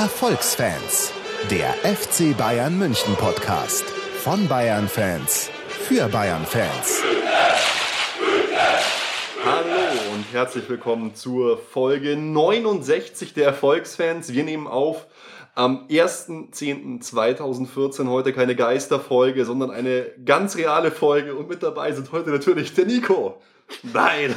Erfolgsfans, der FC Bayern München Podcast von Bayern Fans für Bayern Fans. Hallo und herzlich willkommen zur Folge 69 der Erfolgsfans. Wir nehmen auf am 1.10.2014 heute keine Geisterfolge, sondern eine ganz reale Folge und mit dabei sind heute natürlich der Nico. Nein!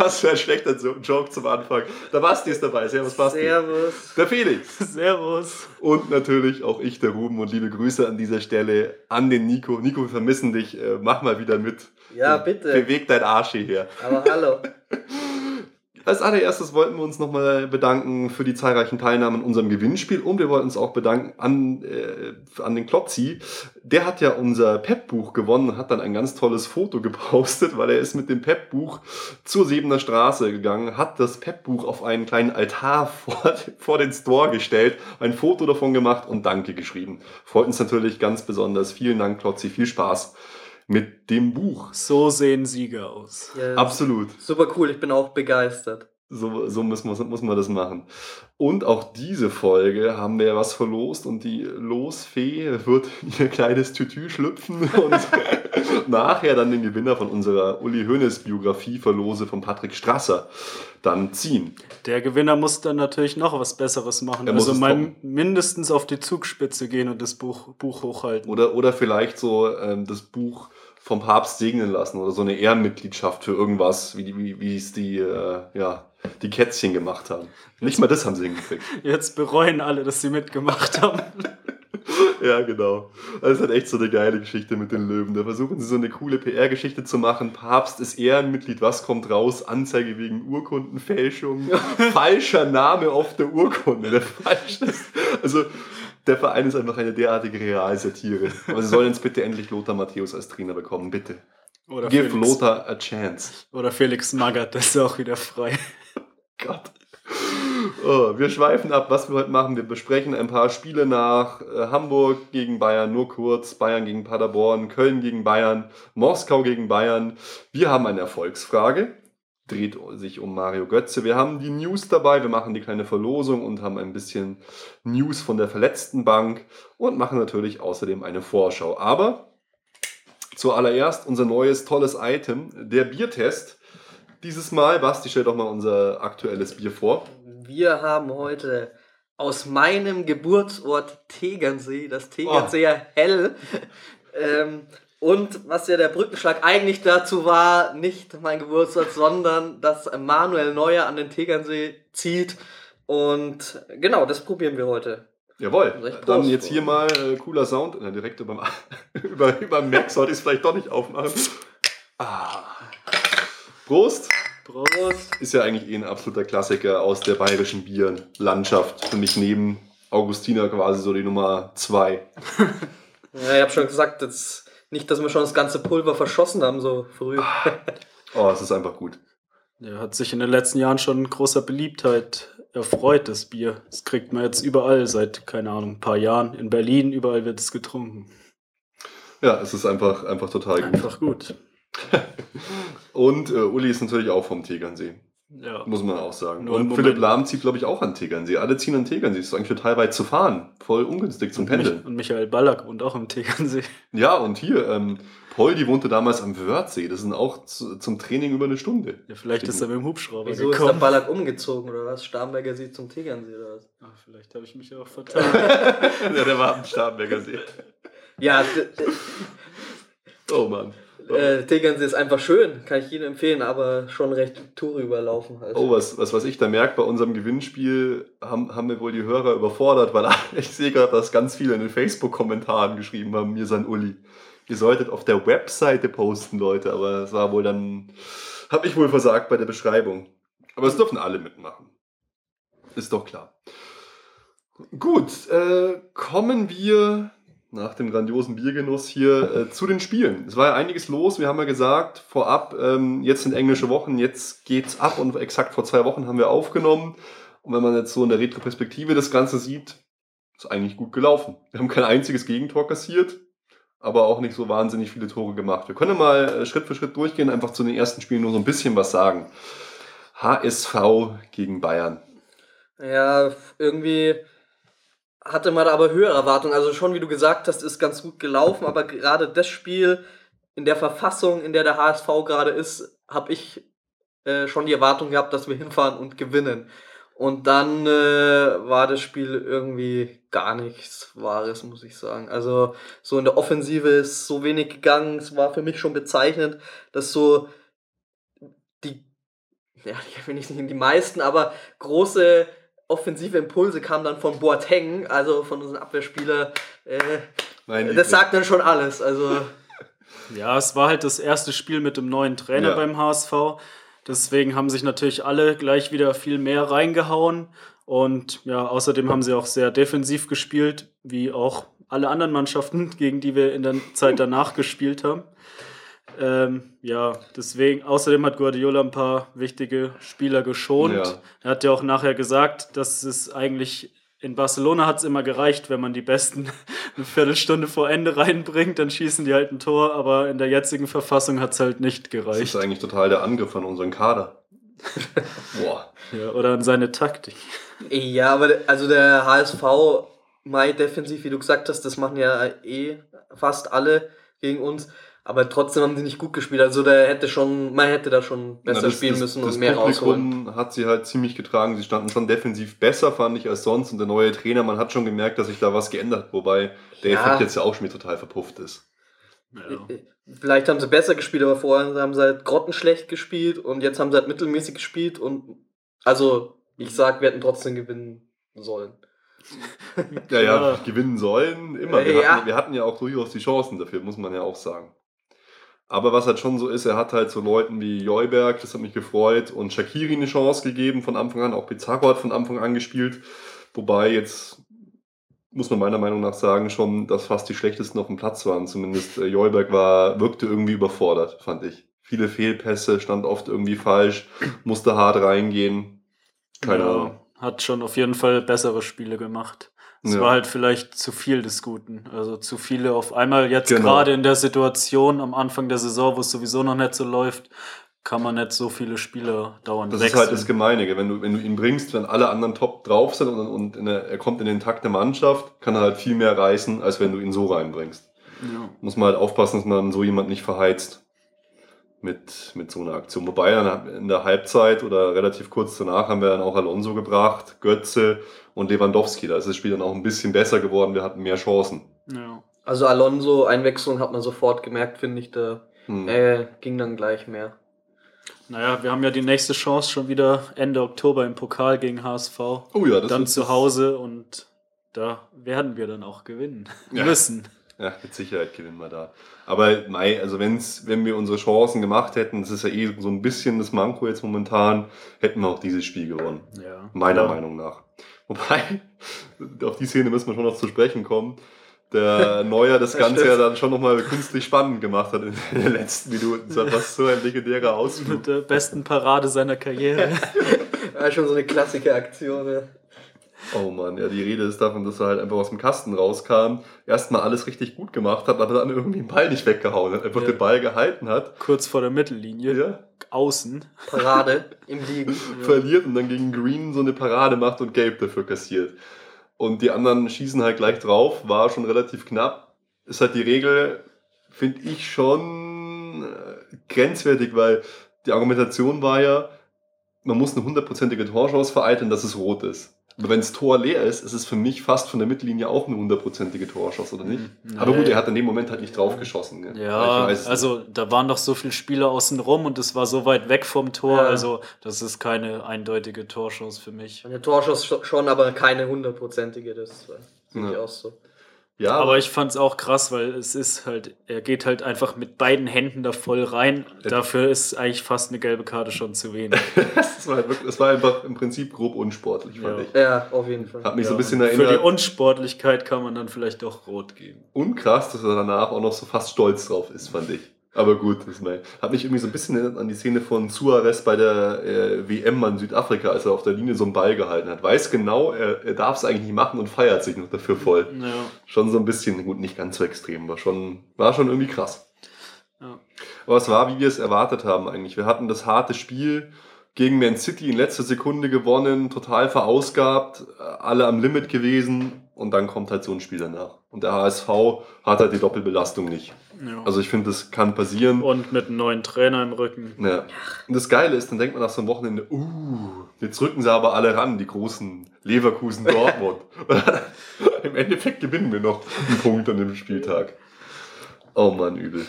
Was für ein schlechter Joke zum Anfang. Der Basti ist dabei. Servus, Basti. Servus. Der Felix. Servus. Und natürlich auch ich, der Ruben. Und liebe Grüße an dieser Stelle an den Nico. Nico, wir vermissen dich. Äh, mach mal wieder mit. Ja, bitte. Beweg dein Arsch hierher. Aber hallo. Als allererstes wollten wir uns nochmal bedanken für die zahlreichen Teilnahmen in unserem Gewinnspiel und wir wollten uns auch bedanken an, äh, an den Klopzi. Der hat ja unser Pep-Buch gewonnen hat dann ein ganz tolles Foto gepostet, weil er ist mit dem Pep-Buch zur Siebener Straße gegangen, hat das Pep-Buch auf einen kleinen Altar vor, vor den Store gestellt, ein Foto davon gemacht und Danke geschrieben. Freut uns natürlich ganz besonders. Vielen Dank, Klopzi. Viel Spaß mit dem Buch. So sehen Sieger aus. Ja, Absolut. Super cool, ich bin auch begeistert. So, so muss, muss, muss man das machen. Und auch diese Folge haben wir was verlost und die Losfee wird ihr kleines Tütü schlüpfen und nachher dann den Gewinner von unserer Uli Hoeneß Biografie verlose von Patrick Strasser dann ziehen. Der Gewinner muss dann natürlich noch was Besseres machen. Er also mal mindestens auf die Zugspitze gehen und das Buch, Buch hochhalten. Oder, oder vielleicht so ähm, das Buch vom Papst segnen lassen oder so eine Ehrenmitgliedschaft für irgendwas, wie, wie, wie es die, äh, ja, die Kätzchen gemacht haben. Nicht mal das haben sie hingekriegt. Jetzt bereuen alle, dass sie mitgemacht haben. ja, genau. Das ist halt echt so eine geile Geschichte mit den Löwen. Da versuchen sie so eine coole PR-Geschichte zu machen. Papst ist Ehrenmitglied, was kommt raus? Anzeige wegen Urkundenfälschung. Falscher Name auf der Urkunde. Der falsch ist. Also, der Verein ist einfach eine derartige Realsatire. Aber sie sollen jetzt bitte endlich Lothar Matthäus als Trainer bekommen, bitte. Oder Give Felix, Lothar a chance. Oder Felix Magath, das ist auch wieder frei. Gott. Oh, wir schweifen ab, was wir heute machen. Wir besprechen ein paar Spiele nach äh, Hamburg gegen Bayern, nur kurz, Bayern gegen Paderborn, Köln gegen Bayern, Moskau gegen Bayern. Wir haben eine Erfolgsfrage dreht sich um Mario Götze. Wir haben die News dabei, wir machen die kleine Verlosung und haben ein bisschen News von der verletzten Bank und machen natürlich außerdem eine Vorschau. Aber zuallererst unser neues tolles Item, der Biertest. Dieses Mal, Basti, stell doch mal unser aktuelles Bier vor. Wir haben heute aus meinem Geburtsort Tegernsee, das Tegernseer oh. Hell, ähm, und was ja der Brückenschlag eigentlich dazu war, nicht mein Geburtstag, sondern dass Manuel Neuer an den Tegernsee zieht. Und genau, das probieren wir heute. Jawohl, dann jetzt hier mal äh, cooler Sound. Na, direkt über, über, über Mac sollte ich es vielleicht doch nicht aufmachen. Ah. Prost! Prost! Ist ja eigentlich eh ein absoluter Klassiker aus der bayerischen Bierlandschaft. Für mich neben Augustiner quasi so die Nummer zwei. ja, ich habe schon gesagt, das nicht, dass wir schon das ganze Pulver verschossen haben, so früh. oh, es ist einfach gut. Ja, hat sich in den letzten Jahren schon großer Beliebtheit erfreut, das Bier. Das kriegt man jetzt überall seit, keine Ahnung, ein paar Jahren. In Berlin, überall wird es getrunken. Ja, es ist einfach, einfach total gut. Einfach gut. Und äh, Uli ist natürlich auch vom Tegernsee. Ja. Muss man auch sagen. Nur und Philipp Lahm zieht, glaube ich, auch an Tegernsee. Alle ziehen an Tegernsee. Das ist eigentlich total weit zu fahren. Voll ungünstig zum Pendeln. Und Michael Ballack wohnt auch im Tegernsee. Ja, und hier, ähm, Poldi wohnte damals am Wörthsee. Das sind auch zu, zum Training über eine Stunde. Ja, vielleicht ist er mit dem Hubschrauber Wieso gekommen. ist der Ballack umgezogen oder was? Starnberger See zum Tegernsee oder was? Ach, vielleicht habe ich mich auch vertan. ja, der war am Starnberger See. Ja, oh Mann. Äh, Tegernsee ist einfach schön, kann ich jedem empfehlen, aber schon recht Tour überlaufen halt. Oh, was, was, was ich da merke bei unserem Gewinnspiel, haben, haben wir wohl die Hörer überfordert, weil ich sehe gerade, dass ganz viele in den Facebook-Kommentaren geschrieben haben, mir sein Uli. Ihr solltet auf der Webseite posten, Leute, aber es war wohl dann, habe ich wohl versagt bei der Beschreibung. Aber es dürfen alle mitmachen. Ist doch klar. Gut, äh, kommen wir nach dem grandiosen Biergenuss hier äh, zu den Spielen. Es war ja einiges los. Wir haben ja gesagt, vorab, ähm, jetzt sind englische Wochen, jetzt geht's ab und exakt vor zwei Wochen haben wir aufgenommen. Und wenn man jetzt so in der Retroperspektive das Ganze sieht, ist eigentlich gut gelaufen. Wir haben kein einziges Gegentor kassiert, aber auch nicht so wahnsinnig viele Tore gemacht. Wir können mal äh, Schritt für Schritt durchgehen, einfach zu den ersten Spielen nur so ein bisschen was sagen. HSV gegen Bayern. Ja, irgendwie hatte man aber höhere Erwartungen. Also schon, wie du gesagt hast, ist ganz gut gelaufen, aber gerade das Spiel in der Verfassung, in der der HSV gerade ist, habe ich äh, schon die Erwartung gehabt, dass wir hinfahren und gewinnen. Und dann äh, war das Spiel irgendwie gar nichts Wahres, muss ich sagen. Also so in der Offensive ist so wenig gegangen. Es war für mich schon bezeichnend, dass so die, ja, ich will nicht die meisten, aber große offensive Impulse kamen dann von Boateng, also von unserem Abwehrspieler. Äh, das sagt dann schon alles. Also ja, es war halt das erste Spiel mit dem neuen Trainer ja. beim HSV. Deswegen haben sich natürlich alle gleich wieder viel mehr reingehauen. Und ja, außerdem haben sie auch sehr defensiv gespielt, wie auch alle anderen Mannschaften, gegen die wir in der Zeit danach gespielt haben. Ähm, ja, deswegen, außerdem hat Guardiola ein paar wichtige Spieler geschont. Ja. Er hat ja auch nachher gesagt, dass es eigentlich in Barcelona hat es immer gereicht, wenn man die Besten eine Viertelstunde vor Ende reinbringt, dann schießen die halt ein Tor, aber in der jetzigen Verfassung hat es halt nicht gereicht. Das ist eigentlich total der Angriff an unseren Kader. Boah. Ja, oder an seine Taktik. Ja, aber also der HSV, Mai defensiv, wie du gesagt hast, das machen ja eh fast alle gegen uns. Aber trotzdem haben sie nicht gut gespielt. Also der hätte schon, man hätte da schon besser das, spielen müssen das, und mehr Publikum rausholen. hat sie halt ziemlich getragen. Sie standen schon defensiv besser, fand ich, als sonst. Und der neue Trainer, man hat schon gemerkt, dass sich da was geändert hat. Wobei der ja. Effekt jetzt ja auch schon wieder total verpufft ist. Ja. Äh, äh, vielleicht haben sie besser gespielt, aber vorher haben sie halt grottenschlecht gespielt und jetzt haben sie halt mittelmäßig gespielt und also ich sag, wir hätten trotzdem gewinnen sollen. ja, ja, gewinnen sollen, immer. Wir, ja. hatten, wir hatten ja auch durchaus die Chancen dafür, muss man ja auch sagen. Aber was halt schon so ist, er hat halt so Leuten wie Joyberg, das hat mich gefreut, und Shakiri eine Chance gegeben von Anfang an. Auch Pizarro hat von Anfang an gespielt. Wobei jetzt, muss man meiner Meinung nach sagen, schon, dass fast die schlechtesten auf dem Platz waren. Zumindest äh, Joyberg war, wirkte irgendwie überfordert, fand ich. Viele Fehlpässe, stand oft irgendwie falsch, musste hart reingehen. Keine ja, Ahnung. Hat schon auf jeden Fall bessere Spiele gemacht. Es ja. war halt vielleicht zu viel des Guten. Also zu viele auf einmal. Jetzt genau. gerade in der Situation am Anfang der Saison, wo es sowieso noch nicht so läuft, kann man nicht so viele Spieler dauernd Das wechseln. ist halt das Gemeine. Wenn du, wenn du ihn bringst, wenn alle anderen top drauf sind und, und der, er kommt in den Takt der Mannschaft, kann er halt viel mehr reißen, als wenn du ihn so reinbringst. Ja. Muss man halt aufpassen, dass man so jemand nicht verheizt mit, mit so einer Aktion. Wobei dann in der Halbzeit oder relativ kurz danach haben wir dann auch Alonso gebracht, Götze und Lewandowski. Da ist das Spiel dann auch ein bisschen besser geworden, wir hatten mehr Chancen. Ja. Also Alonso, Einwechslung hat man sofort gemerkt, finde ich, da hm. äh, ging dann gleich mehr. Naja, wir haben ja die nächste Chance schon wieder Ende Oktober im Pokal gegen HSV. Oh ja, das Dann zu Hause und da werden wir dann auch gewinnen ja. müssen. Ja, mit Sicherheit gewinnen wir da. Aber Mai, also wenn's, wenn wir unsere Chancen gemacht hätten, das ist ja eh so ein bisschen das Manko jetzt momentan, hätten wir auch dieses Spiel gewonnen. Ja. Meiner ja. Meinung nach. Wobei, auf die Szene müssen wir schon noch zu sprechen kommen. Der Neuer das, Ganze ja dann schon nochmal künstlich spannend gemacht hat in den letzten Minuten. Das war so ein legendärer Ausflug. Mit der besten Parade seiner Karriere. war schon so eine klassische Aktion. Oh Mann, ja, die Rede ist davon, dass er halt einfach aus dem Kasten rauskam, erstmal alles richtig gut gemacht hat, aber dann irgendwie den Ball nicht weggehauen hat, einfach ja. den Ball gehalten hat. Kurz vor der Mittellinie. Ja. Außen. Parade im Liegen. Verliert und dann gegen Green so eine Parade macht und Gabe dafür kassiert. Und die anderen schießen halt gleich drauf, war schon relativ knapp. Ist halt die Regel, finde ich schon äh, grenzwertig, weil die Argumentation war ja, man muss eine hundertprozentige Torchance vereiteln, dass es rot ist. Aber wenn das Tor leer ist, ist es für mich fast von der Mittellinie auch eine hundertprozentige Torschuss, oder nicht? Nee. Aber gut, er hat in dem Moment halt nicht drauf geschossen. Gell? Ja, also nicht. da waren doch so viele Spieler außen rum und es war so weit weg vom Tor, ja. also das ist keine eindeutige Torschuss für mich. Eine Torschuss schon, aber keine hundertprozentige, das sehe ich ja. auch so. Ja, aber ich fand es auch krass, weil es ist halt, er geht halt einfach mit beiden Händen da voll rein. Dafür ist eigentlich fast eine gelbe Karte schon zu wenig. das, war wirklich, das war einfach im Prinzip grob unsportlich, fand ja. ich. Ja, auf jeden Fall. Hat mich ja. so ein bisschen erinnert. Für die Unsportlichkeit kann man dann vielleicht doch rot geben. Und krass, dass er danach auch noch so fast stolz drauf ist, fand ich. Aber gut, das mein, hat mich irgendwie so ein bisschen erinnert an die Szene von Suarez bei der äh, WM in Südafrika, als er auf der Linie so einen Ball gehalten hat. Weiß genau, er, er darf es eigentlich nicht machen und feiert sich noch dafür voll. Ja. Schon so ein bisschen, gut, nicht ganz so extrem, war schon, war schon irgendwie krass. Ja. Aber es war, wie wir es erwartet haben eigentlich. Wir hatten das harte Spiel, gegen Man City in letzter Sekunde gewonnen, total verausgabt, alle am Limit gewesen und dann kommt halt so ein Spiel danach. Und der HSV hat halt die Doppelbelastung nicht. Ja. Also ich finde, das kann passieren. Und mit einem neuen Trainer im Rücken. Ja. Und das Geile ist, dann denkt man nach so einem Wochenende, uh, jetzt rücken sie aber alle ran, die großen Leverkusen Dortmund. Im Endeffekt gewinnen wir noch einen Punkt an dem Spieltag. Oh Mann, übel.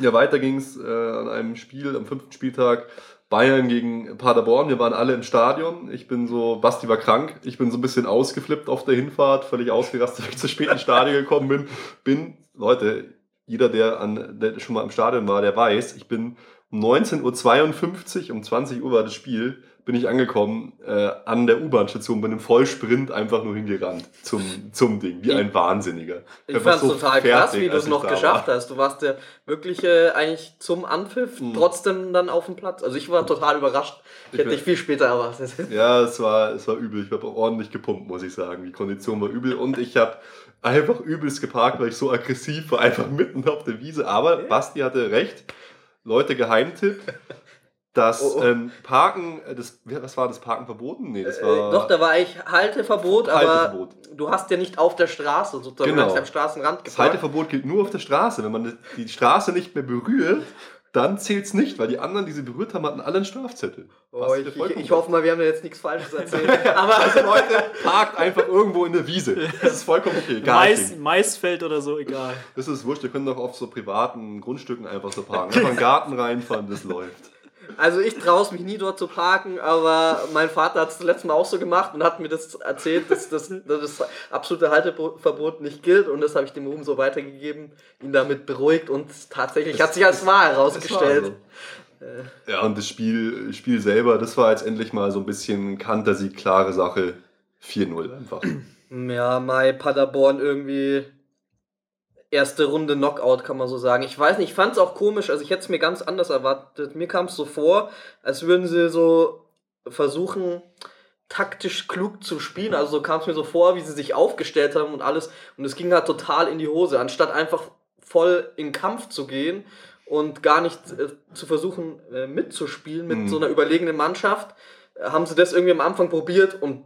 Ja, weiter ging es äh, an einem Spiel am fünften Spieltag. Bayern gegen Paderborn. Wir waren alle im Stadion. Ich bin so, Basti war krank. Ich bin so ein bisschen ausgeflippt auf der Hinfahrt, völlig ausgerastet, weil ich zu spät ins Stadion gekommen bin. Bin, Leute, jeder, der, an, der schon mal im Stadion war, der weiß, ich bin um 19.52 Uhr, um 20 Uhr war das Spiel, bin ich angekommen äh, an der U-Bahn-Station, bin im Vollsprint einfach nur hingerannt zum, zum Ding, wie ein Wahnsinniger. Ich fand es so total krass, wie du es noch geschafft war. hast. Du warst ja wirklich äh, eigentlich zum Anpfiff mhm. trotzdem dann auf dem Platz. Also ich war total überrascht. Ich, ich hätte dich viel später erwartet. Ja, es war, es war übel. Ich habe ordentlich gepumpt, muss ich sagen. Die Kondition war übel und ich habe einfach übelst geparkt, weil ich so aggressiv war, einfach mitten auf der Wiese. Aber Basti hatte recht. Leute, Geheimtipp. Das oh, oh. Ähm, Parken, äh, das, was war das Parken verboten? Nee, das äh, war. Äh, doch, da war eigentlich Halteverbot, Halteverbot, aber du hast ja nicht auf der Straße sozusagen, genau. am Straßenrand geparkt. Das Halteverbot gilt nur auf der Straße. Wenn man die Straße nicht mehr berührt, dann zählt es nicht, weil die anderen, die sie berührt haben, hatten alle einen Strafzettel. Oh, ich, ich, ich, hoffe mal, wir haben jetzt nichts Falsches erzählt. Aber also Leute, parkt einfach irgendwo in der Wiese. Das ist vollkommen okay. Mais, Maisfeld oder so, egal. Das ist wurscht, wir können doch auf so privaten Grundstücken einfach so parken. Einfach in den Garten reinfahren, das läuft. Also ich traue es mich nie dort zu parken, aber mein Vater hat es das letzte Mal auch so gemacht und hat mir das erzählt, dass, dass, dass das absolute Halteverbot nicht gilt und das habe ich dem Ruhm so weitergegeben, ihn damit beruhigt und tatsächlich das, hat sich als wahr herausgestellt. Ja, und das Spiel, Spiel selber, das war jetzt endlich mal so ein bisschen Kantersieg, klare Sache. 4-0 einfach. Ja, Mai Paderborn irgendwie erste Runde Knockout, kann man so sagen. Ich weiß nicht, ich fand es auch komisch, also ich hätte es mir ganz anders erwartet. Mir kam es so vor, als würden sie so versuchen, taktisch klug zu spielen. Also so kam es mir so vor, wie sie sich aufgestellt haben und alles. Und es ging halt total in die Hose, anstatt einfach voll in Kampf zu gehen und gar nicht äh, zu versuchen äh, mitzuspielen mit mhm. so einer überlegenen Mannschaft, haben sie das irgendwie am Anfang probiert und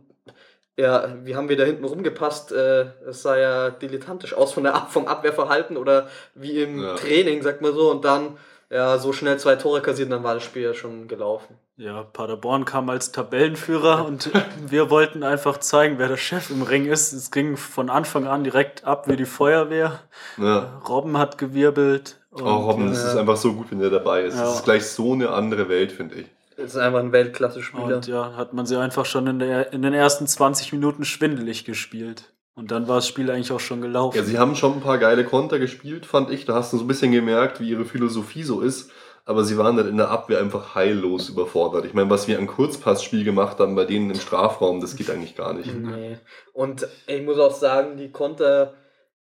ja, wie haben wir da hinten rumgepasst? Äh, es sah ja dilettantisch aus von der Ab vom Abwehrverhalten oder wie im ja. Training, sagt man so. Und dann ja, so schnell zwei Tore kassiert, dann war das Spiel ja schon gelaufen. Ja, Paderborn kam als Tabellenführer und wir wollten einfach zeigen, wer der Chef im Ring ist. Es ging von Anfang an direkt ab wie die Feuerwehr. Ja. Robben hat gewirbelt. Und, oh, Robben, das ist einfach so gut, wenn der dabei ist. Ja. Das ist gleich so eine andere Welt, finde ich. Das ist einfach ein Weltklasse-Spieler. Und ja, hat man sie einfach schon in, der, in den ersten 20 Minuten schwindelig gespielt. Und dann war das Spiel eigentlich auch schon gelaufen. Ja, sie haben schon ein paar geile Konter gespielt, fand ich. Da hast du so ein bisschen gemerkt, wie ihre Philosophie so ist. Aber sie waren dann in der Abwehr einfach heillos überfordert. Ich meine, was wir an Kurzpassspiel gemacht haben bei denen im Strafraum, das geht eigentlich gar nicht. Nee. Und ich muss auch sagen, die Konter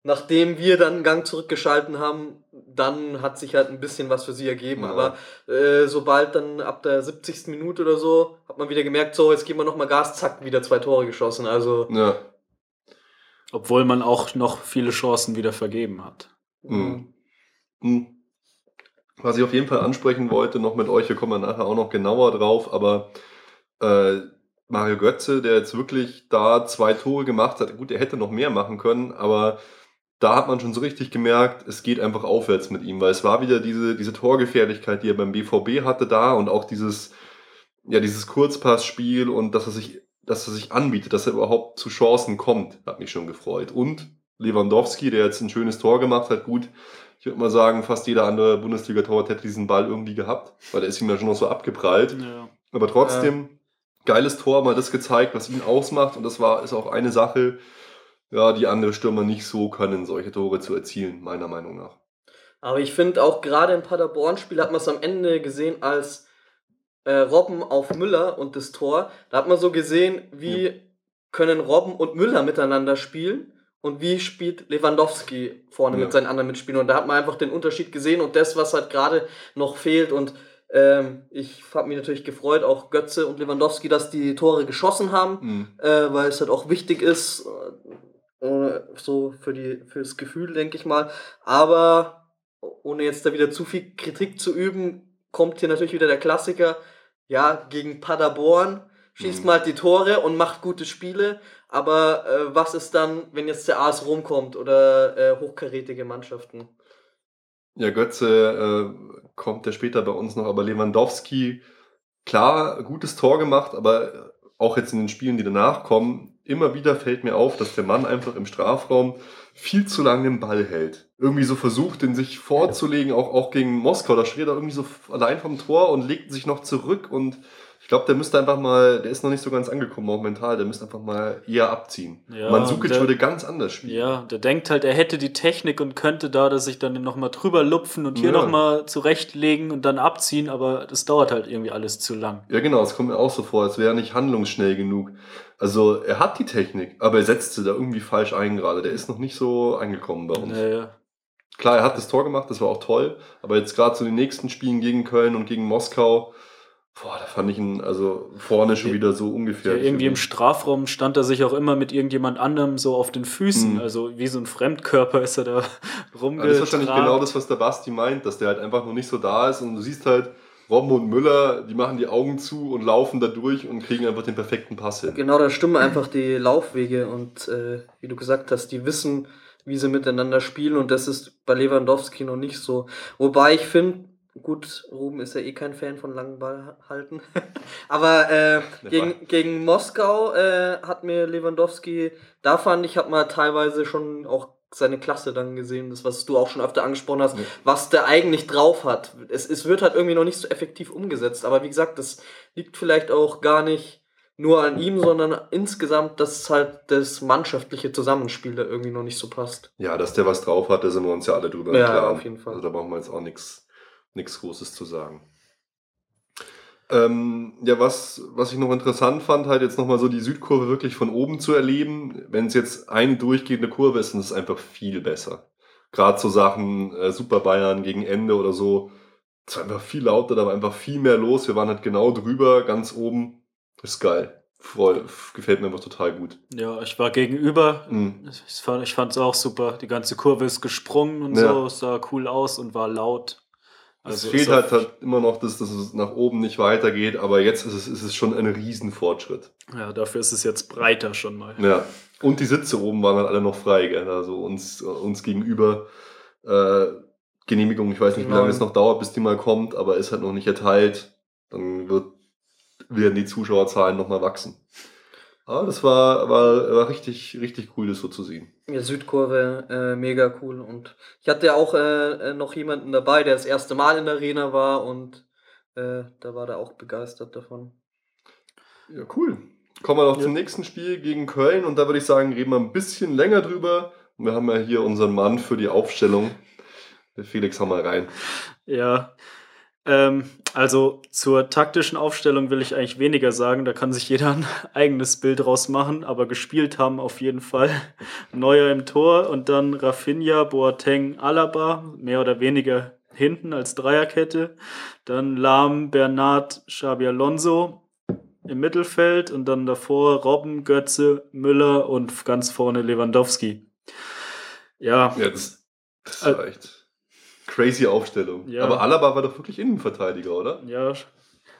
nachdem wir dann einen Gang zurückgeschalten haben, dann hat sich halt ein bisschen was für sie ergeben. Ja. Aber äh, sobald dann ab der 70. Minute oder so, hat man wieder gemerkt, so, jetzt geben wir nochmal Gas, zack, wieder zwei Tore geschossen. Also. Ja. Obwohl man auch noch viele Chancen wieder vergeben hat. Mhm. Mhm. Was ich auf jeden Fall ansprechen wollte, noch mit euch, wir kommen nachher auch noch genauer drauf, aber äh, Mario Götze, der jetzt wirklich da zwei Tore gemacht hat, gut, er hätte noch mehr machen können, aber da hat man schon so richtig gemerkt, es geht einfach aufwärts mit ihm, weil es war wieder diese, diese Torgefährlichkeit, die er beim BVB hatte da und auch dieses, ja, dieses Kurzpassspiel und dass er sich, dass er sich anbietet, dass er überhaupt zu Chancen kommt, hat mich schon gefreut. Und Lewandowski, der jetzt ein schönes Tor gemacht hat, gut, ich würde mal sagen, fast jeder andere Bundesliga-Torwart hätte diesen Ball irgendwie gehabt, weil der ist ihm ja schon noch so abgeprallt. Ja. Aber trotzdem, ja. geiles Tor, mal das gezeigt, was ihn ausmacht und das war, ist auch eine Sache, ja, die andere Stürmer nicht so können, solche Tore zu erzielen, meiner Meinung nach. Aber ich finde auch gerade im Paderborn-Spiel hat man es am Ende gesehen als äh, Robben auf Müller und das Tor. Da hat man so gesehen, wie ja. können Robben und Müller miteinander spielen und wie spielt Lewandowski vorne ja. mit seinen anderen Mitspielern. Und da hat man einfach den Unterschied gesehen und das, was halt gerade noch fehlt. Und ähm, ich habe mich natürlich gefreut, auch Götze und Lewandowski, dass die Tore geschossen haben, mhm. äh, weil es halt auch wichtig ist, äh, so für die fürs Gefühl, denke ich mal. Aber ohne jetzt da wieder zu viel Kritik zu üben, kommt hier natürlich wieder der Klassiker. ja, gegen Paderborn schießt mhm. mal die Tore und macht gute Spiele. Aber äh, was ist dann, wenn jetzt der AS Rom kommt oder äh, hochkarätige Mannschaften? Ja, Götze äh, kommt ja später bei uns noch, aber Lewandowski, klar, gutes Tor gemacht, aber auch jetzt in den Spielen, die danach kommen, immer wieder fällt mir auf, dass der Mann einfach im Strafraum viel zu lange den Ball hält. Irgendwie so versucht, den sich vorzulegen, auch, auch gegen Moskau. Da steht er irgendwie so allein vom Tor und legt sich noch zurück und glaube, der müsste einfach mal, der ist noch nicht so ganz angekommen, auch mental, der müsste einfach mal eher abziehen. Ja, Mansukic würde ganz anders spielen. Ja, der denkt halt, er hätte die Technik und könnte da, dass sich dann nochmal drüber lupfen und hier ja. nochmal zurechtlegen und dann abziehen, aber das dauert halt irgendwie alles zu lang. Ja, genau, es kommt mir auch so vor, als wäre er nicht handlungsschnell genug. Also er hat die Technik, aber er setzt sie da irgendwie falsch ein gerade. Der ist noch nicht so angekommen bei uns. Ja, ja. Klar, er hat das Tor gemacht, das war auch toll, aber jetzt gerade zu den nächsten Spielen gegen Köln und gegen Moskau, Boah, da fand ich ihn also vorne schon wieder so ungefähr. Ja, irgendwie im Strafraum stand er sich auch immer mit irgendjemand anderem so auf den Füßen. Mhm. Also wie so ein Fremdkörper ist er da rumgetragen. Das ist wahrscheinlich genau das, was der Basti meint, dass der halt einfach noch nicht so da ist und du siehst halt, Robben und Müller, die machen die Augen zu und laufen da durch und kriegen einfach den perfekten Pass hin. Genau, da stimmen einfach die Laufwege und äh, wie du gesagt hast, die wissen, wie sie miteinander spielen und das ist bei Lewandowski noch nicht so. Wobei ich finde, Gut, Ruben ist ja eh kein Fan von langen Ball halten. Aber äh, gegen, gegen Moskau äh, hat mir Lewandowski, da fand ich, hat man teilweise schon auch seine Klasse dann gesehen, das, was du auch schon öfter angesprochen hast, ja. was der eigentlich drauf hat. Es, es wird halt irgendwie noch nicht so effektiv umgesetzt. Aber wie gesagt, das liegt vielleicht auch gar nicht nur an ihm, sondern insgesamt, dass halt das mannschaftliche Zusammenspiel da irgendwie noch nicht so passt. Ja, dass der was drauf hat, da sind wir uns ja alle drüber ja, klar. auf jeden Fall. Also da brauchen wir jetzt auch nichts nichts Großes zu sagen. Ähm, ja, was, was ich noch interessant fand, halt jetzt nochmal so die Südkurve wirklich von oben zu erleben. Wenn es jetzt eine durchgehende Kurve ist, dann ist es einfach viel besser. Gerade so Sachen äh, Super Bayern gegen Ende oder so. Es war einfach viel lauter, da war einfach viel mehr los. Wir waren halt genau drüber, ganz oben. Ist geil. Voll, gefällt mir einfach total gut. Ja, ich war gegenüber. Mhm. Ich fand es auch super. Die ganze Kurve ist gesprungen und ja. so. Es sah cool aus und war laut. Also es fehlt halt, halt immer noch, dass, dass es nach oben nicht weitergeht, aber jetzt ist es, ist es schon ein Riesenfortschritt. Ja, dafür ist es jetzt breiter schon mal. Ja. Und die Sitze oben waren halt alle noch frei, gell? also uns, uns gegenüber. Äh, Genehmigung, ich weiß nicht, wie lange es noch dauert, bis die mal kommt, aber ist halt noch nicht erteilt. Dann wird, werden die Zuschauerzahlen nochmal wachsen. Aber das war, war, war richtig, richtig cool, das so zu sehen. Ja, Südkurve, äh, mega cool. Und ich hatte ja auch äh, äh, noch jemanden dabei, der das erste Mal in der Arena war und äh, da war der auch begeistert davon. Ja, cool. Kommen wir noch ja. zum nächsten Spiel gegen Köln und da würde ich sagen, reden wir ein bisschen länger drüber. Wir haben ja hier unseren Mann für die Aufstellung. Felix, hau mal rein. Ja, ähm, also zur taktischen Aufstellung will ich eigentlich weniger sagen. Da kann sich jeder ein eigenes Bild rausmachen. Aber gespielt haben auf jeden Fall Neuer im Tor und dann Rafinha, Boateng, Alaba, mehr oder weniger hinten als Dreierkette. Dann Lahm, Bernard, Xabi Alonso im Mittelfeld und dann davor Robben, Götze, Müller und ganz vorne Lewandowski. Ja. ja das, das war echt crazy Aufstellung. Ja. Aber Alaba war doch wirklich Innenverteidiger, oder? Ja. Also,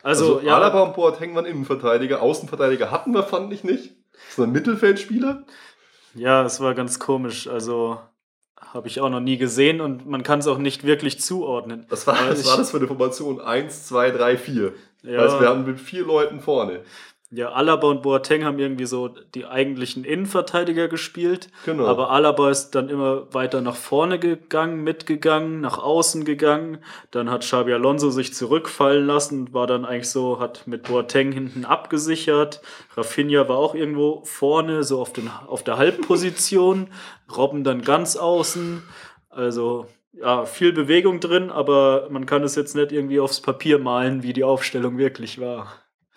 also ja. Alaba und Boateng waren Innenverteidiger. Außenverteidiger hatten wir, fand ich nicht. Sondern Mittelfeldspieler. Ja, es war ganz komisch. Also habe ich auch noch nie gesehen und man kann es auch nicht wirklich zuordnen. Was war, was war das für eine Formation? 1, 2, 3, 4. Ja. Heißt, wir haben mit vier Leuten vorne. Ja, Alaba und Boateng haben irgendwie so die eigentlichen Innenverteidiger gespielt. Genau. Aber Alaba ist dann immer weiter nach vorne gegangen, mitgegangen, nach außen gegangen. Dann hat Xabi Alonso sich zurückfallen lassen, war dann eigentlich so, hat mit Boateng hinten abgesichert. Rafinha war auch irgendwo vorne, so auf, den, auf der Halbposition. Robben dann ganz außen. Also ja, viel Bewegung drin, aber man kann es jetzt nicht irgendwie aufs Papier malen, wie die Aufstellung wirklich war.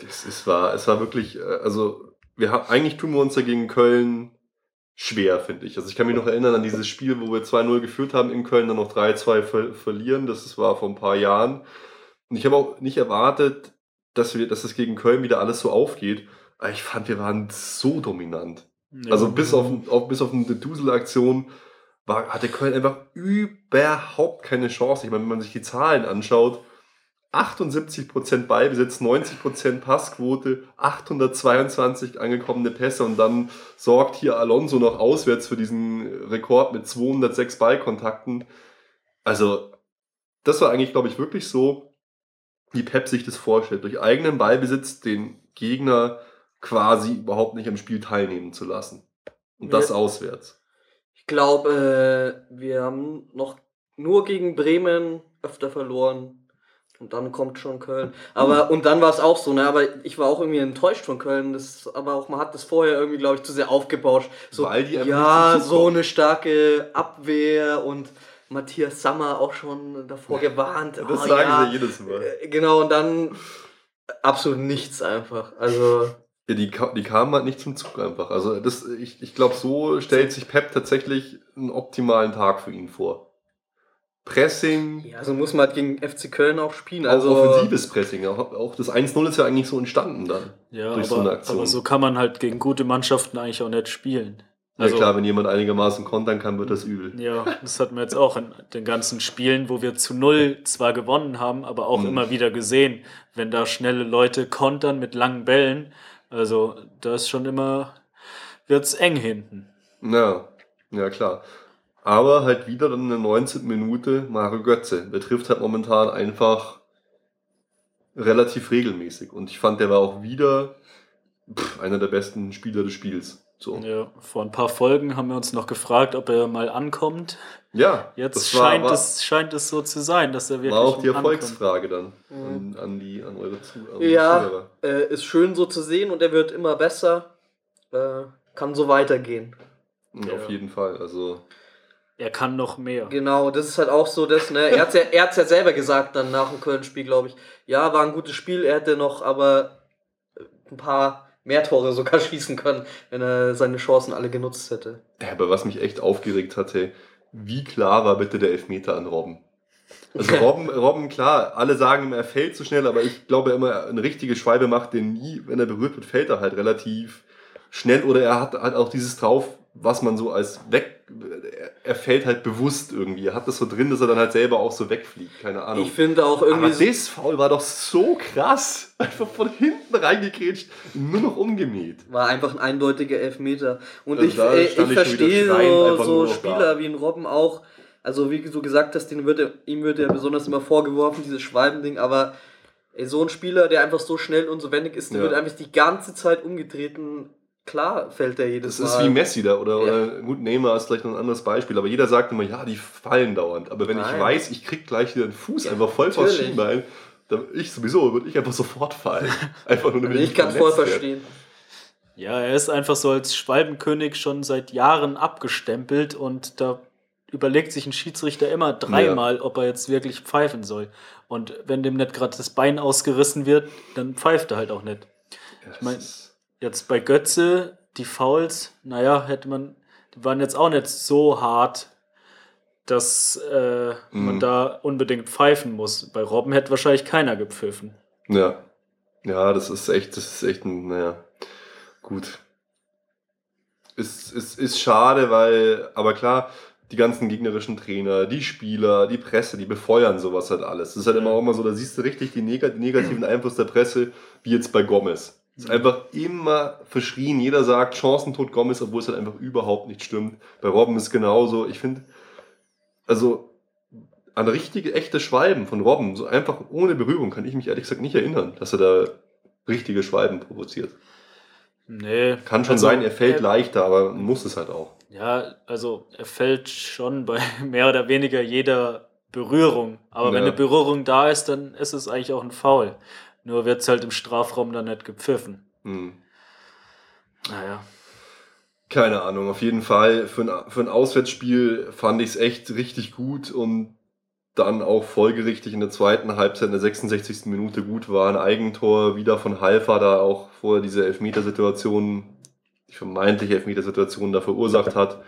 Es, es, war, es war wirklich, äh, also wir haben, eigentlich tun wir uns ja gegen Köln schwer, finde ich. Also ich kann mich noch erinnern an dieses Spiel, wo wir 2-0 geführt haben in Köln, dann noch 3-2 ver verlieren. Das war vor ein paar Jahren. Und ich habe auch nicht erwartet, dass wir, dass das gegen Köln wieder alles so aufgeht. Aber ich fand, wir waren so dominant. Ja. Also bis auf, auf, bis auf eine Dusel-Aktion war, hatte Köln einfach überhaupt keine Chance. Ich meine, wenn man sich die Zahlen anschaut, 78% Ballbesitz, 90% Passquote, 822 angekommene Pässe und dann sorgt hier Alonso noch auswärts für diesen Rekord mit 206 Ballkontakten. Also, das war eigentlich, glaube ich, wirklich so, wie Pep sich das vorstellt. Durch eigenen Ballbesitz den Gegner quasi überhaupt nicht am Spiel teilnehmen zu lassen. Und das ja. auswärts. Ich glaube, äh, wir haben noch nur gegen Bremen öfter verloren und dann kommt schon Köln. Aber, und dann war es auch so, ne? Aber ich war auch irgendwie enttäuscht von Köln. Das, aber auch, man hat das vorher irgendwie, glaube ich, zu sehr aufgebauscht. So, Weil die ja, so eine starke Abwehr und Matthias Sammer auch schon davor gewarnt. das oh, sagen ja. sie jedes Mal. Äh, genau, und dann absolut nichts einfach. Also. Ja, die, die kamen halt nicht zum Zug einfach. Also das, ich, ich glaube, so stellt sich Pep tatsächlich einen optimalen Tag für ihn vor. Pressing. Ja, so muss man halt gegen FC Köln auch spielen. Also auch offensives Pressing. Auch, auch das 1-0 ist ja eigentlich so entstanden dann. Ja, durch aber, so eine Aktion. aber so kann man halt gegen gute Mannschaften eigentlich auch nicht spielen. Also, ja klar, wenn jemand einigermaßen kontern kann, wird das übel. Ja, das hatten wir jetzt auch in den ganzen Spielen, wo wir zu null zwar gewonnen haben, aber auch mhm. immer wieder gesehen, wenn da schnelle Leute kontern mit langen Bällen. Also da ist schon immer, wird's eng hinten. Ja, ja klar. Aber halt wieder dann in der 19. Minute Mario Götze. Der trifft halt momentan einfach relativ regelmäßig. Und ich fand, der war auch wieder pff, einer der besten Spieler des Spiels. So. Ja, vor ein paar Folgen haben wir uns noch gefragt, ob er mal ankommt. Ja. Jetzt scheint, war, es, scheint es so zu sein, dass er wirklich. War auch die Erfolgsfrage dann an, an, die, an eure Zuhörer. Ja, äh, ist schön so zu sehen und er wird immer besser. Äh, kann so weitergehen. Ja, auf jeden Fall. Also er kann noch mehr. Genau, das ist halt auch so, dass, ne, er hat ja, er hat's ja selber gesagt dann nach dem Köln-Spiel, glaube ich. Ja, war ein gutes Spiel, er hätte noch aber ein paar mehr Tore sogar schießen können, wenn er seine Chancen alle genutzt hätte. Ja, aber was mich echt aufgeregt hatte, wie klar war bitte der Elfmeter an Robben? Also Robben, Robben, klar, alle sagen immer, er fällt zu schnell, aber ich glaube immer, eine richtige Schwalbe macht den nie, wenn er berührt wird, fällt er halt relativ schnell oder er hat halt auch dieses drauf, was man so als weg. Er fällt halt bewusst irgendwie. Er hat das so drin, dass er dann halt selber auch so wegfliegt. Keine Ahnung. Ich finde auch irgendwie. Aber das Foul war doch so krass. Einfach von hinten reingekrätscht, nur noch umgemäht. War einfach ein eindeutiger Elfmeter. Und also ich, ey, ich, ich verstehe so, so Spieler da. wie ein Robben auch. Also, wie du gesagt hast, den wird er, ihm wird ja besonders immer vorgeworfen, dieses Schwalbending, aber ey, so ein Spieler, der einfach so schnell und so wendig ist, der ja. wird einfach die ganze Zeit umgetreten klar fällt der jedes Mal. Das ist wie Messi da oder, ja. oder gut, Neymar ist vielleicht noch ein anderes Beispiel, aber jeder sagt immer, ja, die fallen dauernd. Aber wenn Nein. ich weiß, ich krieg gleich wieder den Fuß einfach voll vors Schienbein, dann ich sowieso, würde ich einfach sofort fallen. Einfach nur, also ich kann voll verstehen. Ja, er ist einfach so als Schwalbenkönig schon seit Jahren abgestempelt und da überlegt sich ein Schiedsrichter immer dreimal, ja. ob er jetzt wirklich pfeifen soll. Und wenn dem nicht gerade das Bein ausgerissen wird, dann pfeift er halt auch nicht. Ja, ich meine, Jetzt bei Götze, die Fouls, naja, hätte man, die waren jetzt auch nicht so hart, dass äh, mm. man mhm. da unbedingt pfeifen muss. Bei Robben hätte wahrscheinlich keiner gepfiffen. Ja. Ja, das ist echt, das ist echt ein, naja, gut. Ist, ist, ist schade, weil, aber klar, die ganzen gegnerischen Trainer, die Spieler, die Presse, die befeuern sowas halt alles. Das ist halt immer auch immer so, da siehst du richtig den negativen Einfluss der Presse, wie jetzt bei Gomez. Es ist einfach immer verschrien. Jeder sagt Chancentod Gomez, obwohl es halt einfach überhaupt nicht stimmt. Bei Robben ist genauso. Ich finde, also an richtige, echte Schwalben von Robben, so einfach ohne Berührung, kann ich mich ehrlich gesagt nicht erinnern, dass er da richtige Schwalben provoziert. Nee. Kann schon also, sein, er fällt äh, leichter, aber muss es halt auch. Ja, also er fällt schon bei mehr oder weniger jeder Berührung. Aber ja. wenn eine Berührung da ist, dann ist es eigentlich auch ein Foul. Nur wird es halt im Strafraum dann nicht gepfiffen. Hm. Naja. Keine Ahnung, auf jeden Fall. Für ein, für ein Auswärtsspiel fand ich es echt richtig gut und dann auch folgerichtig in der zweiten Halbzeit, in der 66. Minute gut war. Ein Eigentor wieder von Halfa, da auch vorher diese Elfmetersituation, die vermeintliche Elfmetersituation da verursacht hat.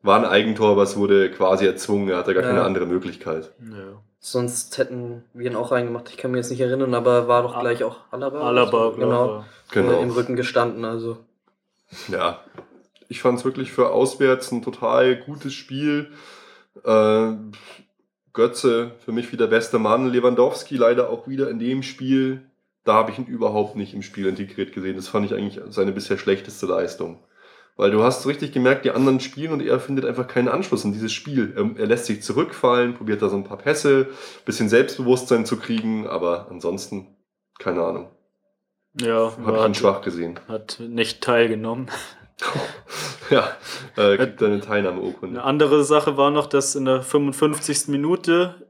War ein Eigentor, aber es wurde quasi erzwungen. Er hatte gar ja. keine andere Möglichkeit. Ja. Sonst hätten wir ihn auch reingemacht. Ich kann mich jetzt nicht erinnern, aber war doch gleich auch Alaba. Alaba, also, genau. genau. Im Rücken gestanden, also. Ja, ich fand es wirklich für auswärts ein total gutes Spiel. Äh, Götze für mich wieder bester Mann. Lewandowski leider auch wieder in dem Spiel. Da habe ich ihn überhaupt nicht im Spiel integriert gesehen. Das fand ich eigentlich seine bisher schlechteste Leistung. Weil du hast richtig gemerkt, die anderen spielen und er findet einfach keinen Anschluss in dieses Spiel. Er, er lässt sich zurückfallen, probiert da so ein paar Pässe, bisschen Selbstbewusstsein zu kriegen, aber ansonsten keine Ahnung. Ja, habe ich ihn schwach gesehen. Hat nicht teilgenommen. ja, äh, gibt eine Teilnahmeurkunde. Eine andere Sache war noch, dass in der 55. Minute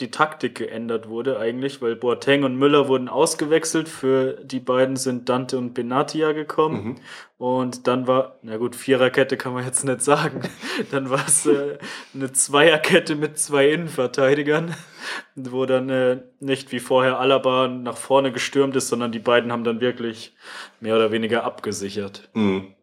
die Taktik geändert wurde eigentlich, weil Boateng und Müller wurden ausgewechselt. Für die beiden sind Dante und Benatia gekommen. Mhm. Und dann war, na gut, Viererkette kann man jetzt nicht sagen. Dann war es äh, eine Zweierkette mit zwei Innenverteidigern, wo dann äh, nicht wie vorher Alaba nach vorne gestürmt ist, sondern die beiden haben dann wirklich mehr oder weniger abgesichert. Mhm.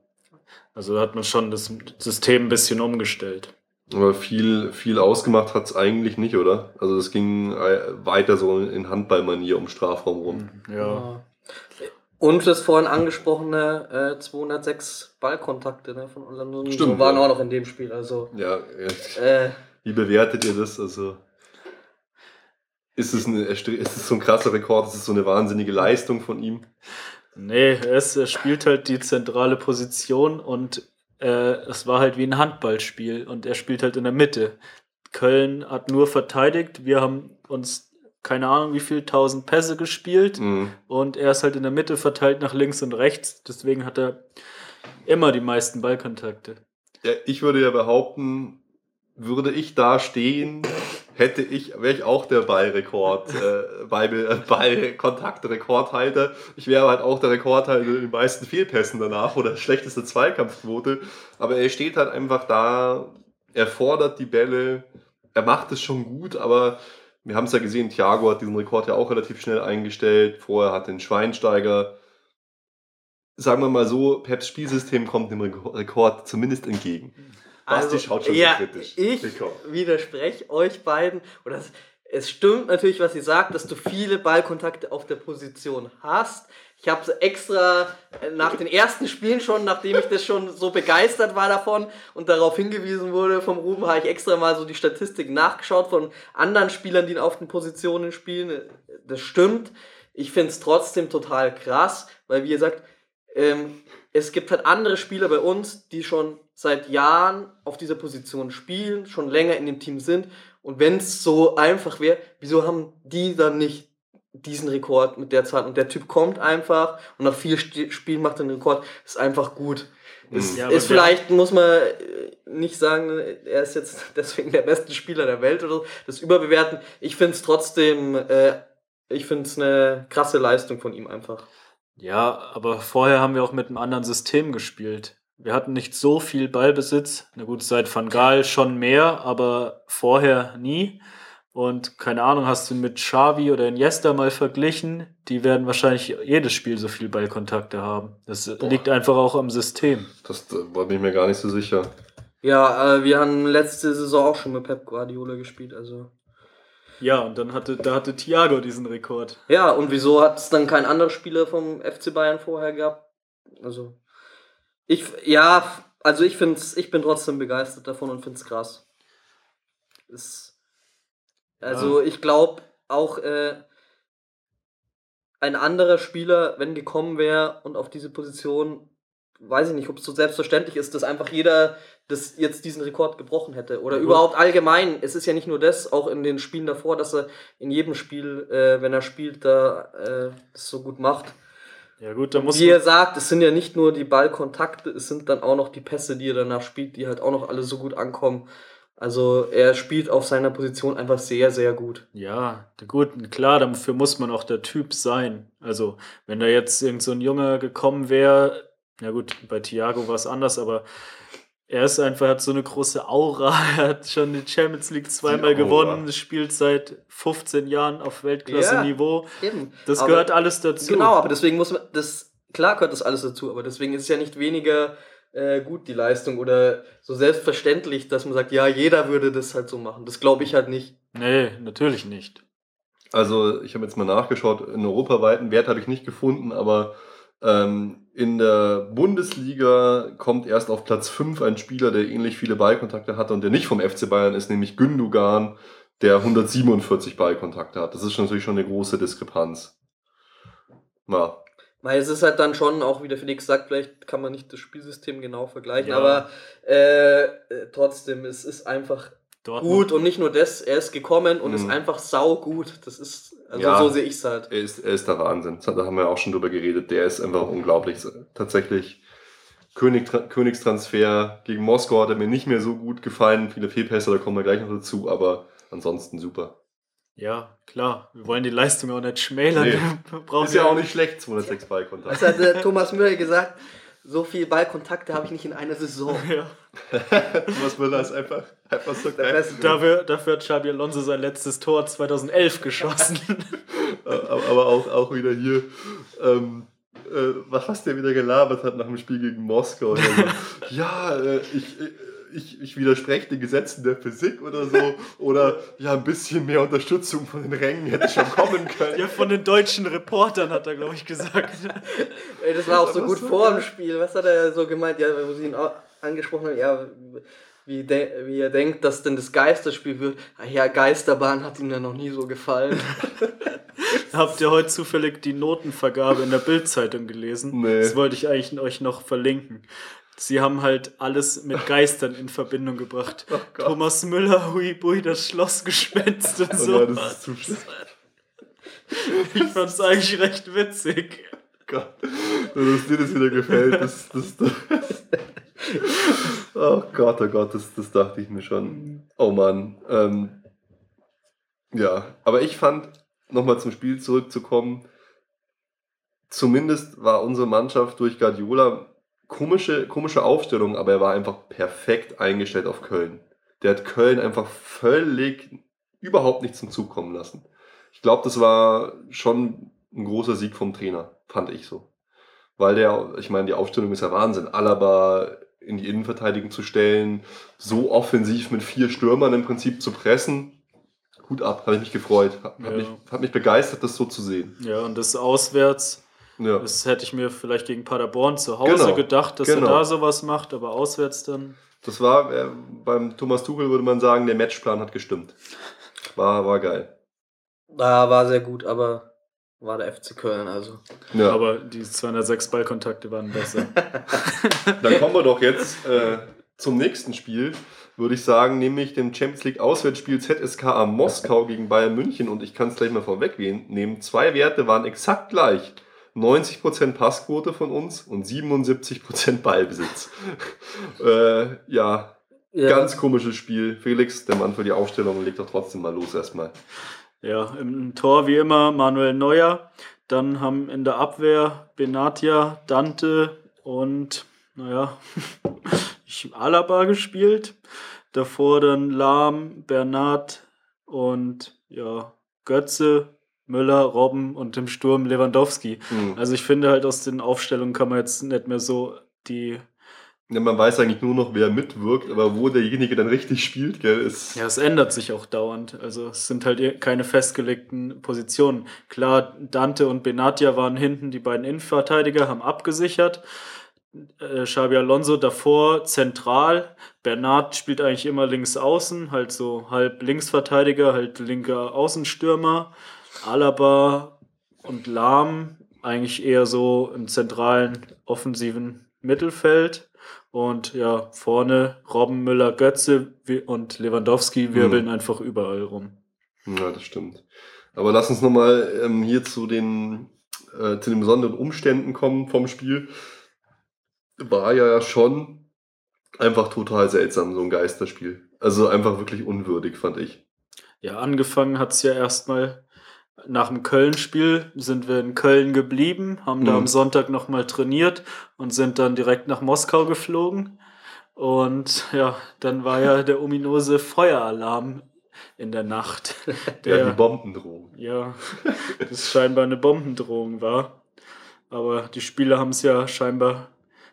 Also hat man schon das System ein bisschen umgestellt. Aber viel, viel ausgemacht hat es eigentlich nicht, oder? Also es ging äh, weiter so in Handballmanier um Strafraum rum. Ja. Und das vorhin angesprochene äh, 206 Ballkontakte ne, von Orlando Stimmt, waren ja. auch noch in dem Spiel. Also, ja, ja. Äh, Wie bewertet ihr das? Also ist es, eine, ist es so ein krasser Rekord? Ist es so eine wahnsinnige Leistung von ihm? Nee, es, er spielt halt die zentrale Position und äh, es war halt wie ein Handballspiel und er spielt halt in der Mitte. Köln hat nur verteidigt, wir haben uns keine Ahnung wie viel tausend Pässe gespielt mhm. und er ist halt in der Mitte verteilt nach links und rechts, deswegen hat er immer die meisten Ballkontakte. Ja, ich würde ja behaupten, würde ich da stehen, hätte ich, wäre ich auch der Ballrekord, äh, Ball, Ballkontaktrekordhalter. Ich wäre halt auch der Rekordhalter in den meisten Fehlpässen danach oder schlechteste Zweikampfquote. Aber er steht halt einfach da, er fordert die Bälle, er macht es schon gut, aber wir haben es ja gesehen, Thiago hat diesen Rekord ja auch relativ schnell eingestellt. Vorher hat den Schweinsteiger. Sagen wir mal so, Peps Spielsystem kommt dem Rekord zumindest entgegen. Basti also, schaut schon ja, so kritisch. Ich widerspreche euch beiden. Oder es stimmt natürlich, was ihr sagt, dass du viele Ballkontakte auf der Position hast. Ich habe extra äh, nach den ersten Spielen schon, nachdem ich das schon so begeistert war davon und darauf hingewiesen wurde vom Ruben, habe ich extra mal so die Statistik nachgeschaut von anderen Spielern, die auf den Positionen spielen. Das stimmt. Ich finde es trotzdem total krass, weil wie gesagt, ähm, es gibt halt andere Spieler bei uns, die schon seit Jahren auf dieser Position spielen, schon länger in dem Team sind. Und wenn es so einfach wäre, wieso haben die dann nicht diesen Rekord mit der Zahl? Und der Typ kommt einfach und nach vier Spielen macht er den Rekord, ist einfach gut. Mhm. Ist, ja, ist vielleicht, muss man äh, nicht sagen, er ist jetzt deswegen der beste Spieler der Welt oder so, das überbewerten. Ich finde es trotzdem, äh, ich finde es eine krasse Leistung von ihm einfach. Ja, aber vorher haben wir auch mit einem anderen System gespielt. Wir hatten nicht so viel Ballbesitz. Na gut, seit Van Gaal schon mehr, aber vorher nie. Und keine Ahnung, hast du mit Xavi oder Iniesta mal verglichen? Die werden wahrscheinlich jedes Spiel so viel Ballkontakte haben. Das Boah. liegt einfach auch am System. Das war ich mir gar nicht so sicher. Ja, äh, wir haben letzte Saison auch schon mit Pep Guardiola gespielt, also. Ja, und dann hatte, da hatte Thiago diesen Rekord. Ja, und wieso hat es dann kein anderer Spieler vom FC Bayern vorher gehabt? Also, ich, ja, also ich find's, ich bin trotzdem begeistert davon und find's krass. Ist, also ja. ich glaube auch äh, ein anderer Spieler, wenn gekommen wäre und auf diese Position, weiß ich nicht, ob es so selbstverständlich ist, dass einfach jeder das jetzt diesen Rekord gebrochen hätte. Oder mhm. überhaupt allgemein. Es ist ja nicht nur das, auch in den Spielen davor, dass er in jedem Spiel, äh, wenn er spielt, da äh, das so gut macht. Ja gut, da muss Wie er sagt, es sind ja nicht nur die Ballkontakte, es sind dann auch noch die Pässe, die er danach spielt, die halt auch noch alle so gut ankommen. Also er spielt auf seiner Position einfach sehr, sehr gut. Ja, gut, klar, dafür muss man auch der Typ sein. Also wenn da jetzt irgend so ein Junge gekommen wäre, ja gut, bei Thiago war es anders, aber er ist einfach, hat so eine große Aura. Er hat schon die Champions League zweimal gewonnen, spielt seit 15 Jahren auf Weltklasse-Niveau. Ja, das aber gehört alles dazu. Genau, aber deswegen muss man, das, klar gehört das alles dazu, aber deswegen ist es ja nicht weniger äh, gut, die Leistung, oder so selbstverständlich, dass man sagt, ja, jeder würde das halt so machen. Das glaube ich halt nicht. Nee, natürlich nicht. Also, ich habe jetzt mal nachgeschaut, einen europaweiten Wert habe ich nicht gefunden, aber ähm, in der Bundesliga kommt erst auf Platz 5 ein Spieler, der ähnlich viele Ballkontakte hatte und der nicht vom FC Bayern ist, nämlich Gündogan der 147 Ballkontakte hat. Das ist natürlich schon eine große Diskrepanz. Ja. Weil es ist halt dann schon, auch wie der Felix sagt, vielleicht kann man nicht das Spielsystem genau vergleichen, Ja. aber äh, äh, trotzdem, es ist einfach Dortmund. gut und nicht nur das, er ist gekommen und ist Mhm. einfach saugut. Das ist, also Ja. so sehe ich es halt. Er ist, er ist der Wahnsinn. Da haben wir auch schon drüber geredet. Der ist einfach unglaublich. Tatsächlich König, Königstransfer gegen Moskau hat er mir nicht mehr so gut gefallen. Viele Fehlpässe, da kommen wir gleich noch dazu, aber ansonsten super. Ja, klar. Wir wollen die Leistung auch nicht schmälern. Nee. Ist ja auch nicht schlecht, 206 Ballkontakt. Was hat der Thomas Müller gesagt? So viel Ballkontakte habe ich nicht in einer Saison. Ja. Thomas Müller ist einfach, einfach so Der geil. Dafür, dafür hat Xabi Alonso sein letztes Tor 2011 geschossen. Aber auch, auch wieder hier, ähm, äh, was was der wieder gelabert hat nach dem Spiel gegen Moskau. Also, ja, äh, ich, ich, ich widerspreche den Gesetzen der Physik oder so. Oder ja, ein bisschen mehr Unterstützung von den Rängen hätte schon kommen können. ja, von den deutschen Reportern hat er, glaube ich, gesagt. Ey, das war auch so gut so vor dem. Spiel. Was hat er so gemeint? Ja, wo sie ihn auch angesprochen haben, ja, wie, de wie er denkt, dass denn das Geisterspiel wird. Ach ja, Geisterbahn hat ihm ja noch nie so gefallen. Habt ihr heute zufällig die Notenvergabe in der Bildzeitung gelesen? Nee. Das wollte ich eigentlich euch noch verlinken. Sie haben halt alles mit Geistern in Verbindung gebracht. Oh. Thomas Müller, Hui Bui, das Schlossgespenst und Oh so. ja, das ist zu schlecht. ich fand's eigentlich recht witzig. Gott. Dass dir das wieder gefällt, das, das, das Oh Gott, oh Gott, das, das dachte ich mir schon. Oh Mann. Ähm, ja, aber ich fand, nochmal zum Spiel zurückzukommen, zumindest war unsere Mannschaft durch Guardiola komische, komische Aufstellung, aber er war einfach perfekt eingestellt auf Köln. Der hat Köln einfach völlig überhaupt nicht zum Zug kommen lassen. Ich glaube, das war schon ein großer Sieg vom Trainer, fand ich so. Weil der, ich meine, die Aufstellung ist ja Wahnsinn. Alaba in die Innenverteidigung zu stellen, so offensiv mit vier Stürmern im Prinzip zu pressen. Hut ab, habe ich mich gefreut. Hat, Ja. hat, mich, hat mich begeistert, das so zu sehen. Ja, und das auswärts, Ja. das hätte ich mir vielleicht gegen Paderborn zu Hause Genau, gedacht, dass genau. er da sowas macht, aber auswärts dann. Das war, äh, beim Thomas Tuchel würde man sagen, der Matchplan hat gestimmt. War, war geil. Da war sehr gut, aber war der FC Köln, also. Ja. Aber die 206 Ballkontakte waren besser. Dann kommen wir doch jetzt äh, zum nächsten Spiel, würde ich sagen, nämlich dem Champions League Auswärtsspiel ZSKA Moskau gegen Bayern München. Und ich kann es gleich mal vorwegnehmen. Zwei Werte waren exakt gleich. 90% Passquote von uns und 77% Ballbesitz. äh, ja, Ja, ganz komisches Spiel. Felix, der Mann für die Aufstellung, legt doch trotzdem mal los erstmal. Ja, im Tor wie immer Manuel Neuer. Dann haben in der Abwehr Benatia, Dante und, naja, ich Alaba gespielt. Davor dann Lahm, Bernat und ja, Götze, Müller, Robben und im Sturm Lewandowski. Hm. Also ich finde halt aus den Aufstellungen kann man jetzt nicht mehr so die Ja, man weiß eigentlich nur noch, wer mitwirkt, aber wo derjenige dann richtig spielt, gell, ist. Ja, es ändert sich auch dauernd. Also es sind halt eh keine festgelegten Positionen. Klar, Dante und Benatia waren hinten die beiden Innenverteidiger, haben abgesichert. Äh, Xabi Alonso davor zentral. Bernat spielt eigentlich immer links außen, halt so halb Linksverteidiger, halt linker Außenstürmer. Alaba und Lahm eigentlich eher so im zentralen offensiven Mittelfeld. Und ja, vorne Robben, Müller, Götze und Lewandowski wirbeln einfach überall rum. Ja, das stimmt. Aber lass uns nochmal ähm, hier zu den, äh, zu den besonderen Umständen kommen vom Spiel. War ja schon einfach total seltsam, so ein Geisterspiel. Also einfach wirklich unwürdig, fand ich. Ja, angefangen hat es ja erstmal nach dem Köln-Spiel sind wir in Köln geblieben, haben da Mhm. am Sonntag nochmal trainiert und sind dann direkt nach Moskau geflogen. Und ja, dann war ja der ominose Feueralarm in der Nacht. Ja, die Bombendrohung. Ja, das scheinbar eine Bombendrohung war. Aber die Spieler haben es ja scheinbar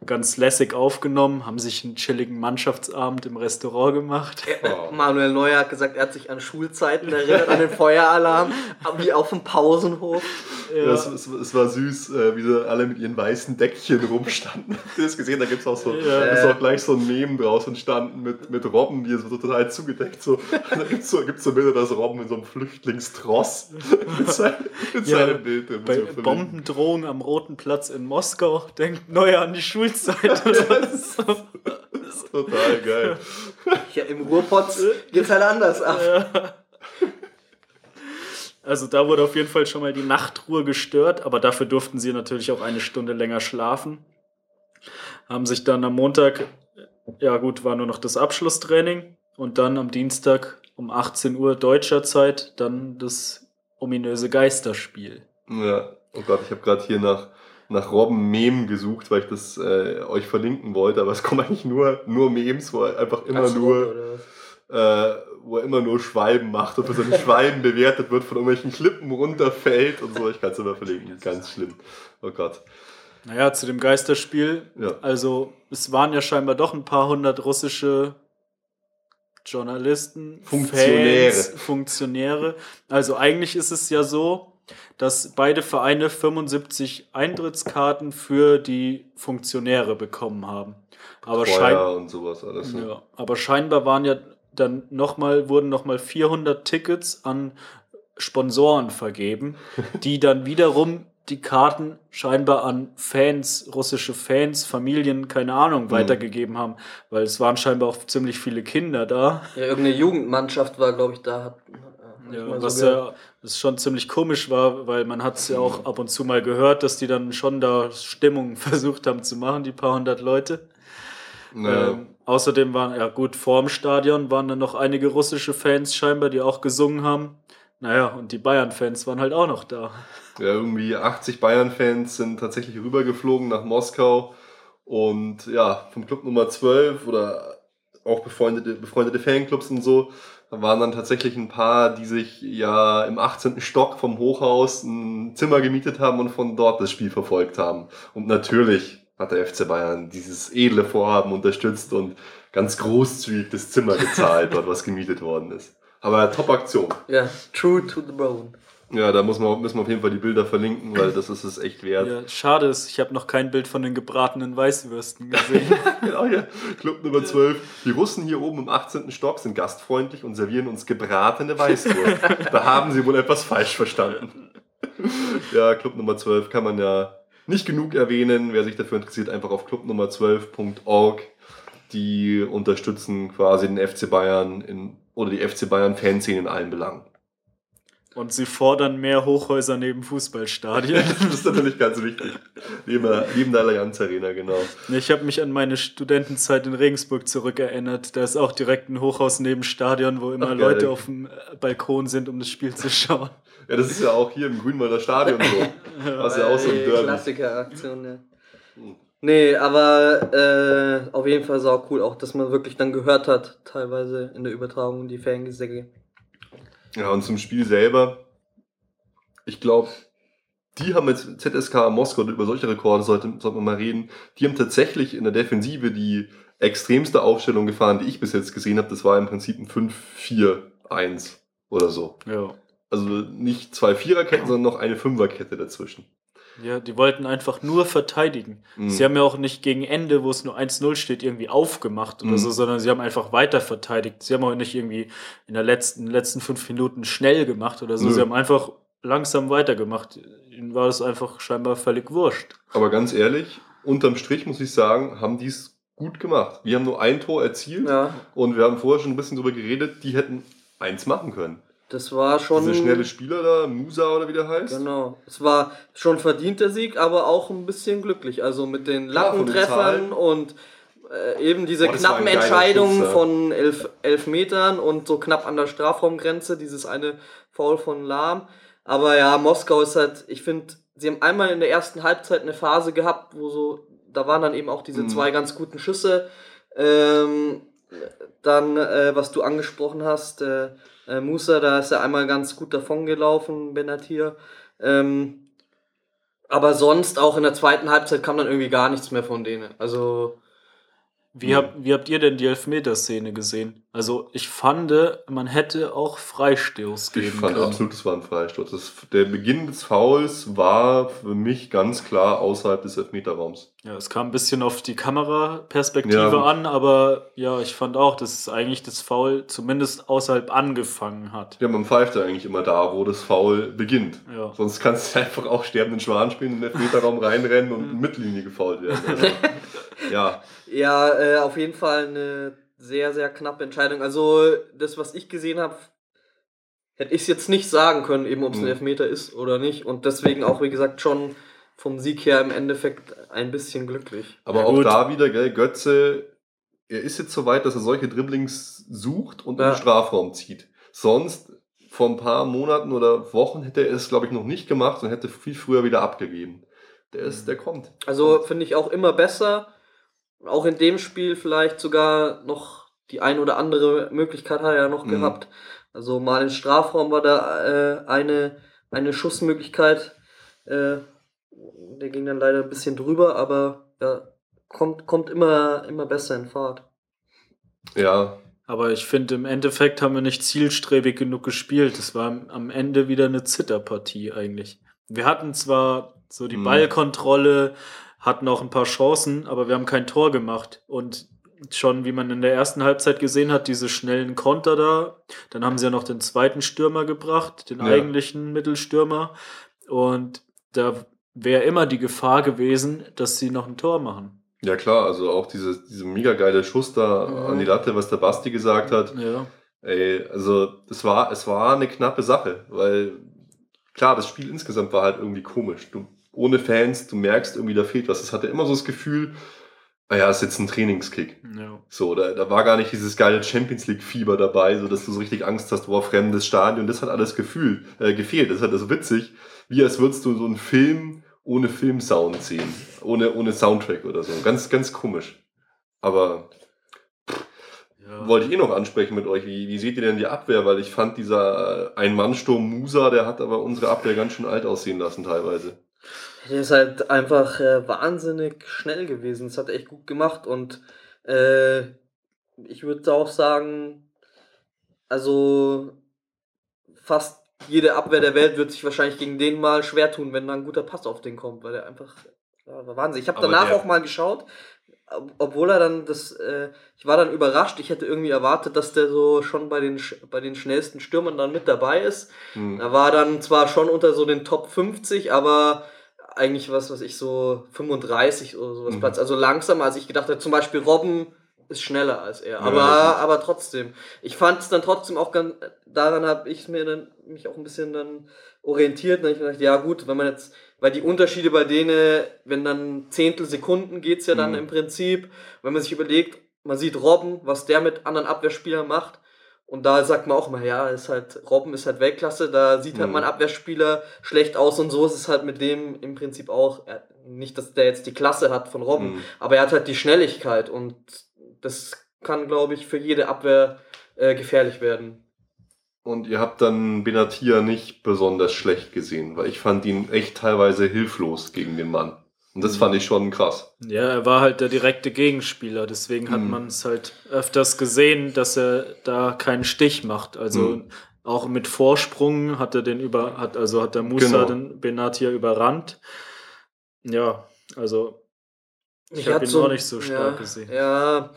ganz lässig aufgenommen, haben sich einen chilligen Mannschaftsabend im Restaurant gemacht. Oh. Manuel Neuer hat gesagt, er hat sich an Schulzeiten erinnert, an den Feueralarm, wie auf dem Pausenhof. Ja. Es, es, es, war süß, äh, wie sie alle mit ihren weißen Deckchen rumstanden. Habt ihr das gesehen? Da gibt es auch so, ja. ist auch gleich so ein Meme draus entstanden mit, mit Robben, die so total zugedeckt. So. Da gibt es so, gibt's so Bilder, dass Robben in so einem Flüchtlingstross mit, sein, mit ja, seinem Bild drin. Bei Bombendrohung am Roten Platz in Moskau denkt neu an die Schulzeit. das ist total geil. Ja, im Ruhrpott geht es halt anders ab. Ja. Also da wurde auf jeden Fall schon mal die Nachtruhe gestört, aber dafür durften sie natürlich auch eine Stunde länger schlafen. Haben sich dann am Montag, ja gut, war nur noch das Abschlusstraining und dann am Dienstag um 18 Uhr deutscher Zeit dann das ominöse Geisterspiel. Ja, oh Gott, ich habe gerade hier nach, nach Robben Mem gesucht, weil ich das äh, euch verlinken wollte, aber es kommen eigentlich nur, nur Memes, wo einfach immer Ach, nur... Wo er immer nur Schwalben macht und für seine Schwalben bewertet wird, von irgendwelchen Klippen runterfällt und so. Ich kann es immer verlinken. Ganz schlimm. Oh Gott. Naja, zu dem Geisterspiel. Ja. Also, es waren ja scheinbar doch ein paar hundert russische Journalisten, Funktionäre. Fans, Funktionäre. Also, eigentlich ist es ja so, dass beide Vereine 75 Eintrittskarten für die Funktionäre bekommen haben. Aber, schein und sowas alles, ne? ja, aber scheinbar waren ja dann nochmal, wurden nochmal 400 Tickets an Sponsoren vergeben, die dann wiederum die Karten scheinbar an Fans, russische Fans, Familien, keine Ahnung, mhm. weitergegeben haben, weil es waren scheinbar auch ziemlich viele Kinder da. Ja, irgendeine Jugendmannschaft war, glaube ich, da. Hat, ja, was ja das schon ziemlich komisch war, weil man hat es ja auch ab und zu mal gehört, dass die dann schon da Stimmung versucht haben zu machen, die paar hundert Leute. Naja. Ähm, außerdem waren, ja gut, vorm Stadion waren dann noch einige russische Fans scheinbar, die auch gesungen haben. Naja, und die Bayern-Fans waren halt auch noch da. Ja, irgendwie 80 Bayern-Fans sind tatsächlich rübergeflogen nach Moskau. Und ja, vom Club Nummer 12 oder auch befreundete, befreundete Fanclubs und so, da waren dann tatsächlich ein paar, die sich ja im 18. Stock vom Hochhaus ein Zimmer gemietet haben und von dort das Spiel verfolgt haben. Und natürlich hat der FC Bayern dieses edle Vorhaben unterstützt und ganz großzügig das Zimmer gezahlt, dort was gemietet worden ist. Aber Top-Aktion. Ja, true to the bone. Ja, da muss man, müssen wir auf jeden Fall die Bilder verlinken, weil das ist es echt wert. Ja, schade ist, ich habe noch kein Bild von den gebratenen Weißwürsten gesehen. genau, ja. Club Nummer 12. Die Russen hier oben im 18. Stock sind gastfreundlich und servieren uns gebratene Weißwurst. da haben sie wohl etwas falsch verstanden. ja, Club Nummer 12 kann man ja nicht genug erwähnen. Wer sich dafür interessiert, einfach auf clubnummer12.org. Die unterstützen quasi den FC Bayern in, oder die FC Bayern Fanszene in allen Belangen. Und sie fordern mehr Hochhäuser neben Fußballstadien. das ist natürlich ganz wichtig. Neben der, neben der Allianz Arena, genau. Ich habe mich an meine Studentenzeit in Regensburg zurückerinnert. Da ist auch direkt ein Hochhaus neben Stadion, wo immer Ach, Leute auf dem Balkon sind, um das Spiel zu schauen. Ja, das ist ja auch hier im Grünwalder Stadion so. Was ja auch so ein Derby. Klassiker-Aktion, ja. Nee, aber äh, auf jeden Fall sau cool, auch dass man wirklich dann gehört hat, teilweise in der Übertragung, die Fangesänge. Ja, und zum Spiel selber, ich glaube, die haben jetzt ZSK Moskau, über solche Rekorde sollte, sollte man mal reden, die haben tatsächlich in der Defensive die extremste Aufstellung gefahren, die ich bis jetzt gesehen habe. Das war im Prinzip ein 5-4-1 oder so. Ja. Also nicht zwei Viererketten, sondern noch eine Fünferkette dazwischen. Ja, die wollten einfach nur verteidigen. Mhm. Sie haben ja auch nicht gegen Ende, wo es nur 1-0 steht, irgendwie aufgemacht oder mhm. so, sondern sie haben einfach weiter verteidigt. Sie haben auch nicht irgendwie in den letzten, letzten fünf Minuten schnell gemacht oder so. Mhm. Sie haben einfach langsam weitergemacht. Ihnen war das einfach scheinbar völlig wurscht. Aber ganz ehrlich, unterm Strich muss ich sagen, haben die es gut gemacht. Wir haben nur ein Tor erzielt ja. und wir haben vorher schon ein bisschen darüber geredet, die hätten eins machen können. Das war schon. Dieser schnelle Spieler da, Musa oder wie der heißt. Genau. Es war schon verdienter Sieg, aber auch ein bisschen glücklich. Also mit den Lattentreffern und äh, eben diese Boah, knappen Entscheidungen von elf, elf Metern und so knapp an der Strafraumgrenze, dieses eine Foul von Lahm. Aber ja, Moskau ist halt, ich finde, sie haben einmal in der ersten Halbzeit eine Phase gehabt, wo so, da waren dann eben auch diese mhm. zwei ganz guten Schüsse. Ähm, dann, äh, was du angesprochen hast, äh, äh, Musa, da ist er einmal ganz gut davon gelaufen, Benatir. Ähm, aber sonst auch in der zweiten Halbzeit kam dann irgendwie gar nichts mehr von denen. Also Wie, hab, wie habt ihr denn die Elfmeterszene gesehen? Also ich fand, man hätte auch Freistoß geben Ich fand können. absolut, es war ein Freistoß. Das, der Beginn des Fouls war für mich ganz klar außerhalb des Elfmeterraums. Ja, es kam ein bisschen auf die Kameraperspektive Ja. an, aber ja, ich fand auch, dass es eigentlich das Foul zumindest außerhalb angefangen hat. Ja, man pfeift ja eigentlich immer da, wo das Foul beginnt. Ja. Sonst kannst du einfach auch sterbenden Schwan spielen, in den Elfmeterraum reinrennen und in Mittellinie gefault werden. Also, ja, Ja, äh, auf jeden Fall eine sehr, sehr knappe Entscheidung. Also, das, was ich gesehen habe, hätte ich jetzt nicht sagen können, eben ob es ein Mhm. Elfmeter ist oder nicht. Und deswegen auch, wie gesagt, schon vom Sieg her im Endeffekt ein bisschen glücklich. aber Ja, auch gut. da wieder, gell, Götze, er ist jetzt so weit, dass er solche Dribblings sucht und in Ja. den Strafraum zieht. Sonst, vor ein paar Monaten oder Wochen hätte er es, glaube ich, noch nicht gemacht und hätte viel früher wieder abgegeben. Der ist, der kommt. Also finde ich auch immer besser. Auch in dem Spiel vielleicht sogar noch die ein oder andere Möglichkeit hat er ja noch Mhm. gehabt. Also mal im Strafraum war da äh, eine, eine Schussmöglichkeit. Äh, der ging dann leider ein bisschen drüber, aber ja, kommt, kommt immer, immer besser in Fahrt. Ja, Aber ich finde, im Endeffekt haben wir nicht zielstrebig genug gespielt. Es war am- am Ende wieder eine Zitterpartie eigentlich. Wir hatten zwar so die Mhm. Ballkontrolle, hatten auch ein paar Chancen, aber wir haben kein Tor gemacht. Und schon, wie man in der ersten Halbzeit gesehen hat, diese schnellen Konter da. Dann haben sie ja noch den zweiten Stürmer gebracht, den Ja. eigentlichen Mittelstürmer. Und da wäre immer die Gefahr gewesen, dass sie noch ein Tor machen. ja klar, also auch diese, diese mega geile Schuss da Mhm. an die Latte, was der Basti gesagt hat. Ja. Ey, also das war, es war eine knappe Sache, weil klar, das Spiel insgesamt war halt irgendwie komisch. Du, ohne Fans, du merkst irgendwie, da fehlt was. Es hatte immer so das Gefühl, naja, es ist jetzt ein Trainingskick. ja. So, da, da war gar nicht dieses geile Champions League-Fieber dabei, so dass du so richtig Angst hast, boah, fremdes Stadion. Das hat alles gefühlt, äh, gefehlt. Das ist halt so witzig, wie als würdest du so einen Film ohne Filmsound sehen. Ohne, ohne Soundtrack oder so. Ganz, ganz komisch. Aber ja. wollte ich eh noch ansprechen mit euch. Wie, wie seht ihr denn die Abwehr? Weil ich fand, dieser äh, Ein-Mann-Sturm Musa, der hat aber unsere Abwehr ganz schön alt aussehen lassen teilweise. Der ist halt einfach äh, wahnsinnig schnell gewesen. Das hat er echt gut gemacht und äh, ich würde auch sagen, also fast jede Abwehr der Welt wird sich wahrscheinlich gegen den mal schwer tun, wenn da ein guter Pass auf den kommt, weil er einfach ja, war Wahnsinn. Ich habe danach der- auch mal geschaut, obwohl er dann das, äh, ich war dann überrascht. Ich hätte irgendwie erwartet, dass der so schon bei den bei den schnellsten Stürmern dann mit dabei ist. Hm. Er war dann zwar schon unter so den Top 50, aber eigentlich was, was ich so 35 oder sowas Mhm. Platz. Also langsamer, als ich gedacht habe. Zum Beispiel Robben ist schneller als er. Ja, Aber, das aber trotzdem. Ich fand es dann trotzdem auch ganz, daran habe ich mir dann mich auch ein bisschen dann orientiert. Und dann hab ich gedacht, ja gut, wenn man jetzt, weil die Unterschiede bei denen, wenn dann Zehntelsekunden geht's ja dann Mhm. im Prinzip, wenn man sich überlegt, man sieht Robben, was der mit anderen Abwehrspielern macht. Und da sagt man auch mal, ja, ist halt, Robben ist halt Weltklasse, da sieht halt Mhm. mein Abwehrspieler schlecht aus und so ist es halt mit dem im Prinzip auch. Er, nicht, dass der jetzt die Klasse hat von Robben, Hm. aber er hat halt die Schnelligkeit und das kann, glaube ich, für jede Abwehr äh, gefährlich werden. Und ihr habt dann Benatia nicht besonders schlecht gesehen, weil ich fand ihn echt teilweise hilflos gegen den Mann. Und das Mhm. fand ich schon krass. Ja, er war halt der direkte Gegenspieler, deswegen hat Mhm. man es halt öfters gesehen, dass er da keinen Stich macht. Also Mhm. auch mit Vorsprung hat er den über, hat, also hat der Musa Genau. den Benatia überrannt. Ja, also ich Mich habe ihn so- auch nicht so stark ja, gesehen. Ja,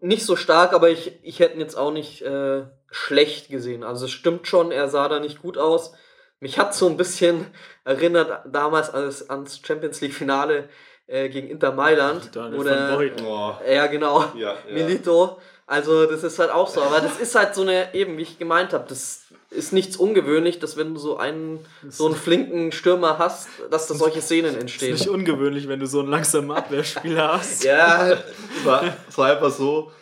nicht so stark, aber ich, ich hätte ihn jetzt auch nicht äh, schlecht gesehen. Also es stimmt schon, er sah da nicht gut aus. Mich hat so ein bisschen erinnert damals ans, ans Champions League Finale äh, gegen Inter Mailand. Daniel oder. Oh, Ja, genau. ja, Milito. Also das ist halt auch so. Aber das ist halt so eine, eben wie ich gemeint habe, das ist nichts ungewöhnlich, dass wenn du so einen, so einen flinken Stürmer hast, dass da solche Szenen ist entstehen. nicht ungewöhnlich, wenn du so einen langsamen Abwehrspieler hast. Ja, Es war, es war einfach so,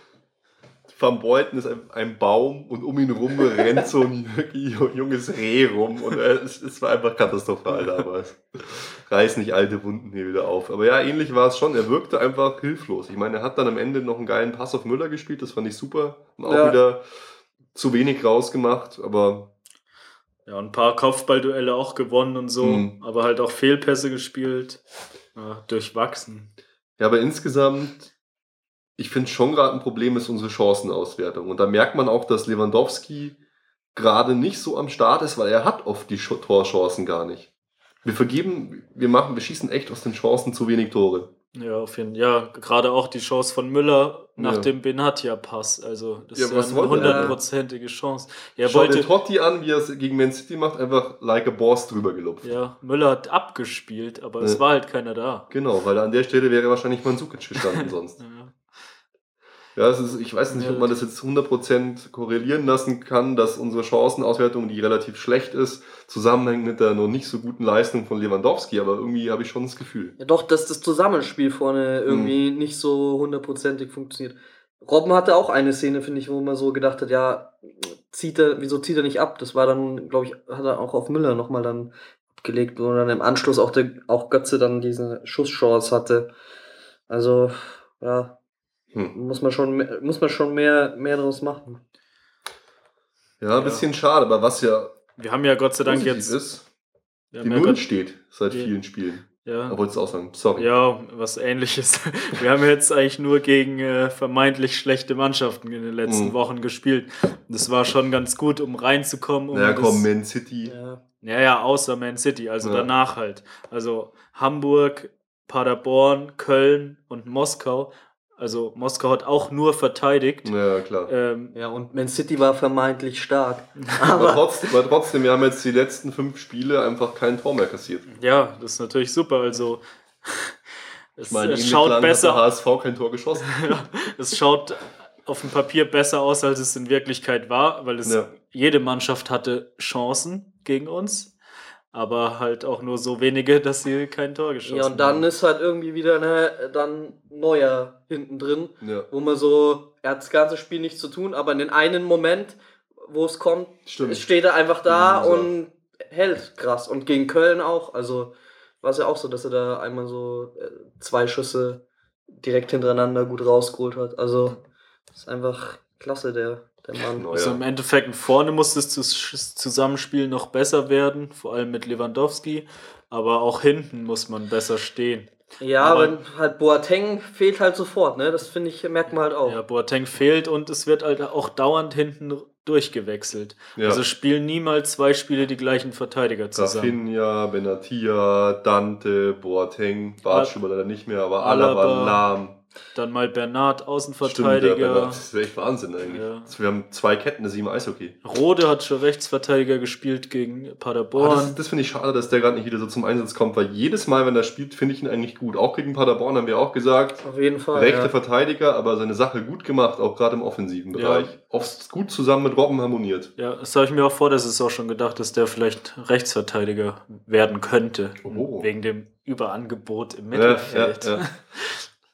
Van Beuten ist ein, ein Baum und um ihn rum rennt so ein junges Reh rum und äh, es, es war einfach katastrophal damals. Reiß nicht alte Wunden hier wieder auf. Aber ja, ähnlich war es schon. Er wirkte einfach hilflos. Ich meine, er hat dann am Ende noch einen geilen Pass auf Müller gespielt, das fand ich super. Und auch Ja. wieder zu wenig rausgemacht, aber Ja, ein paar Kopfballduelle auch gewonnen und so, Mhm. aber halt auch Fehlpässe gespielt. Ja, durchwachsen. Ja, aber insgesamt ich finde schon gerade ein Problem ist unsere Chancenauswertung. Und da merkt man auch, dass Lewandowski gerade nicht so am Start ist, weil er hat oft die Torchancen gar nicht. Wir vergeben, wir machen, wir schießen echt aus den Chancen zu wenig Tore. Ja, auf jeden Fall. Ja, gerade auch die Chance von Müller nach ja. dem Benatia-Pass. Also, das ja, ist ja eine hundertprozentige Chance. Er Schau wollte Totti an, wie er es gegen Man City macht, einfach like a boss drüber gelupft. Ja, Müller hat abgespielt, aber ja. es war halt keiner da. Genau, weil an der Stelle wäre wahrscheinlich Mandzukic gestanden sonst. Ja, es ist, ich weiß nicht, ob man das jetzt 100% korrelieren lassen kann, dass unsere Chancenauswertung, die relativ schlecht ist, zusammenhängt mit der noch nicht so guten Leistung von Lewandowski, aber irgendwie habe ich schon das Gefühl. Ja, doch, dass das Zusammenspiel vorne irgendwie mhm. nicht so hundertprozentig funktioniert. Robben hatte auch eine Szene, finde ich, wo man so gedacht hat, ja, zieht er, wieso zieht er nicht ab? Das war dann, glaube ich, hat er auch auf Müller nochmal dann abgelegt, wo dann im Anschluss auch, der, auch Götze dann diese Schusschance hatte. Also, ja, hm. Muss man schon, muss man schon mehr, mehr daraus machen. Ja, ein bisschen schade, aber was ja. Wir haben ja Gott sei Dank jetzt. Ist, die Null ja steht seit die, vielen Spielen. Ja. Aber jetzt auch sagen, sorry. Ja, was ähnliches. Wir haben jetzt eigentlich nur gegen äh, vermeintlich schlechte Mannschaften in den letzten mhm. Wochen gespielt. Das war schon ganz gut, um reinzukommen. Um ja, komm, Man City. Ja. ja, ja, außer Man City, also ja. danach halt. Also Hamburg, Paderborn, Köln und Moskau also Moskau hat auch nur verteidigt. Ja, klar. Ähm, ja, und Man City war vermeintlich stark. Aber, aber, trotzdem, aber trotzdem, wir haben jetzt die letzten fünf Spiele einfach kein Tor mehr kassiert. Ja, das ist natürlich super. Also es, ich meine, es schaut besser. Hat der HSV kein Tor geschossen. ja, es schaut auf dem Papier besser aus, als es in Wirklichkeit war, weil es ja. jede Mannschaft hatte Chancen gegen uns aber halt auch nur so wenige, dass sie kein Tor geschossen haben. Ja, und dann haben. ist halt irgendwie wieder ne, dann neuer hinten drin, ja. wo man so, er hat das ganze Spiel nichts zu tun, aber in den einen Moment, wo es kommt, Stimmt. steht er einfach da ja, und hält krass. Und gegen Köln auch, also war es ja auch so, dass er da einmal so äh, zwei Schüsse direkt hintereinander gut rausgeholt hat. Also ist einfach klasse, der, der Mann. Also im Endeffekt vorne muss das Zusammenspiel noch besser werden, vor allem mit Lewandowski, aber auch hinten muss man besser stehen. Ja, aber halt Boateng fehlt halt sofort, ne? Das finde ich, merkt man halt auch. Ja, Boateng fehlt und es wird halt auch dauernd hinten durchgewechselt. Ja. Also spielen niemals zwei Spiele die gleichen Verteidiger zusammen. Rafinha, Benatia, Dante, Boateng, Bartsch leider nicht mehr, aber Alaba, Alaba Lahm. Dann mal Bernard, Außenverteidiger. Stimmt, ja, Bernard, das wäre echt Wahnsinn eigentlich. Ja. Wir haben zwei Ketten, das ist im Eishockey. Rode hat schon Rechtsverteidiger gespielt gegen Paderborn. Ah, das, das finde ich schade, dass der gerade nicht wieder so zum Einsatz kommt, weil jedes Mal, wenn er spielt, finde ich ihn eigentlich gut. Auch gegen Paderborn haben wir auch gesagt. Auf jeden Fall. Rechter ja. Verteidiger, aber seine Sache gut gemacht, auch gerade im offensiven Bereich. Ja. Oft gut zusammen mit Robben harmoniert. Ja, das habe ich mir auch vor, dass es auch schon gedacht, dass der vielleicht Rechtsverteidiger werden könnte. Oh. Wegen dem Überangebot im Mittelfeld. Ja, ja, ja.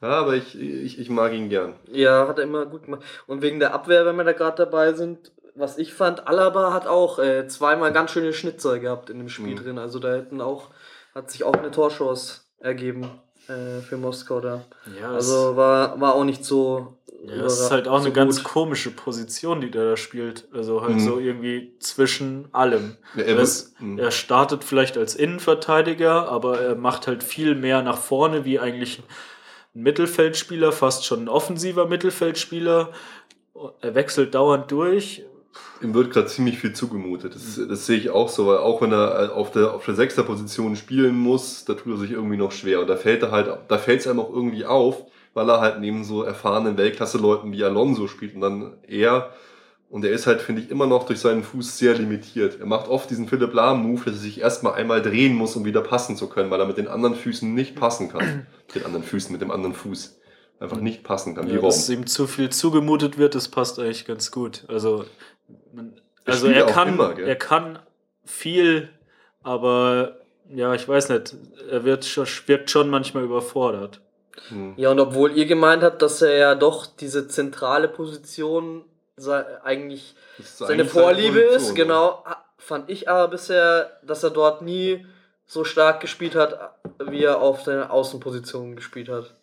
Ja, aber ich, ich, ich mag ihn gern. Ja, hat er immer gut gemacht. Und wegen der Abwehr, wenn wir da gerade dabei sind, was ich fand, Alaba hat auch äh, zweimal ganz schöne Schnitzer gehabt in dem Spiel mhm. drin. Also da hätten auch, hat sich auch eine Torchance ergeben äh, für Moskau da. Ja, also war, war auch nicht so. Ja, das ist halt auch so eine ganz komische Position, die der da spielt. Also halt mhm. so irgendwie zwischen allem. Ja, er, das, mhm. er startet vielleicht als Innenverteidiger, aber er macht halt viel mehr nach vorne, wie eigentlich ein Mittelfeldspieler, fast schon ein offensiver Mittelfeldspieler. Er wechselt dauernd durch. Ihm wird gerade ziemlich viel zugemutet. Das, das, sehe ich auch so, weil auch wenn er auf der, auf der sechster Position spielen muss, da tut er sich irgendwie noch schwer. Und da fällt er halt, da fällt es einem auch irgendwie auf, weil er halt neben so erfahrenen Weltklasse-Leuten wie Alonso spielt und dann eher und er ist halt, finde ich, immer noch durch seinen Fuß sehr limitiert. Er macht oft diesen Philipp Lahm-Move, dass er sich erstmal einmal drehen muss, um wieder passen zu können, weil er mit den anderen Füßen nicht passen kann. mit den anderen Füßen, mit dem anderen Fuß. Einfach nicht passen kann. Ja, dass ihm zu viel zugemutet wird, das passt eigentlich ganz gut. Also, man, also er kann, immer, er kann viel, aber ja, ich weiß nicht, er wird, wirkt schon manchmal überfordert. Hm. Ja, und obwohl ihr gemeint habt, dass er ja doch diese zentrale Position eigentlich seine eigentlich Vorliebe seine ist, genau, fand ich aber bisher, dass er dort nie so stark gespielt hat, wie er auf seiner Außenposition gespielt hat.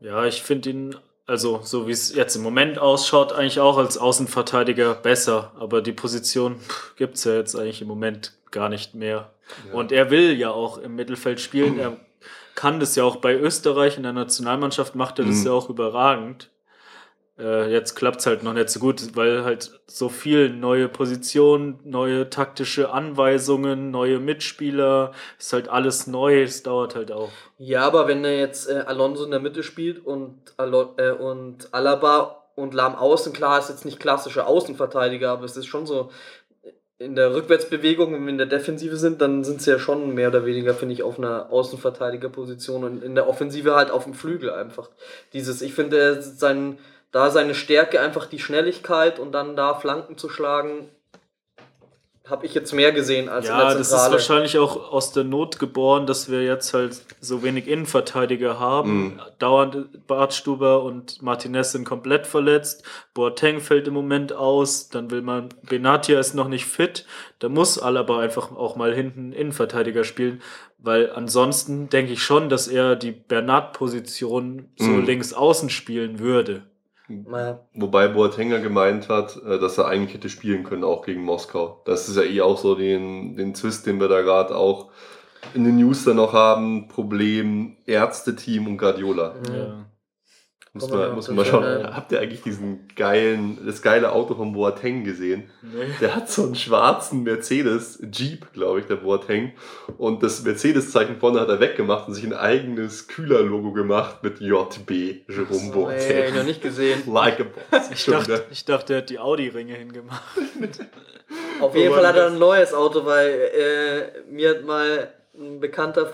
Ja, ich finde ihn, also so wie es jetzt im Moment ausschaut, eigentlich auch als Außenverteidiger besser. Aber die Position gibt es ja jetzt eigentlich im Moment gar nicht mehr. Ja. Und er will ja auch im Mittelfeld spielen. Er kann das ja auch bei Österreich in der Nationalmannschaft, macht er das Mhm. ja auch überragend. Äh, jetzt klappt es halt noch nicht so gut, weil halt so viel neue Positionen, neue taktische Anweisungen, neue Mitspieler, ist halt alles neu, es dauert halt auch. Ja, aber wenn er jetzt äh, Alonso in der Mitte spielt und, Alo äh, und Alaba und Lahm außen, klar, ist jetzt nicht klassischer Außenverteidiger, aber es ist schon so, in der Rückwärtsbewegung, wenn wir in der Defensive sind, dann sind sie ja schon mehr oder weniger, finde ich, auf einer Außenverteidigerposition und in der Offensive halt auf dem Flügel einfach. Dieses, ich finde, sein, da seine Stärke einfach die Schnelligkeit und dann da Flanken zu schlagen, habe ich jetzt mehr gesehen als in Ja, der das ist Zentrale. wahrscheinlich auch aus der Not geboren, dass wir jetzt halt so wenig Innenverteidiger haben. Mhm. Dauernd Bartstuber und Martinez sind komplett verletzt. Boateng fällt im Moment aus. Dann will man, Benatia ist noch nicht fit. Da muss Alaba einfach auch mal hinten Innenverteidiger spielen. Weil ansonsten denke ich schon, dass er die Bernat-Position so Mhm. links außen spielen würde. Wobei Boateng ja gemeint hat, äh, dass er eigentlich hätte spielen können, auch gegen Moskau. Das ist ja eh auch so den, den Twist, den wir da gerade auch in den News dann noch haben. Problem Ärzte-Team und Guardiola. Ja. Muss man, muss man mal schauen. ja. Habt ihr eigentlich diesen geilen, das geile Auto von Boateng gesehen? Nee. Der hat so einen schwarzen Mercedes Jeep, glaube ich, der Boateng. Und das Mercedes-Zeichen vorne hat er weggemacht und sich ein eigenes Kühler-Logo gemacht mit JB, Jerome Nee, Boateng. noch nicht gesehen. Like a boss. Ich dachte, wieder. ich dachte, er hat die Audi-Ringe hingemacht. Auf jeden Fall hat er ein neues Auto, weil äh, mir hat mal ein Bekannter,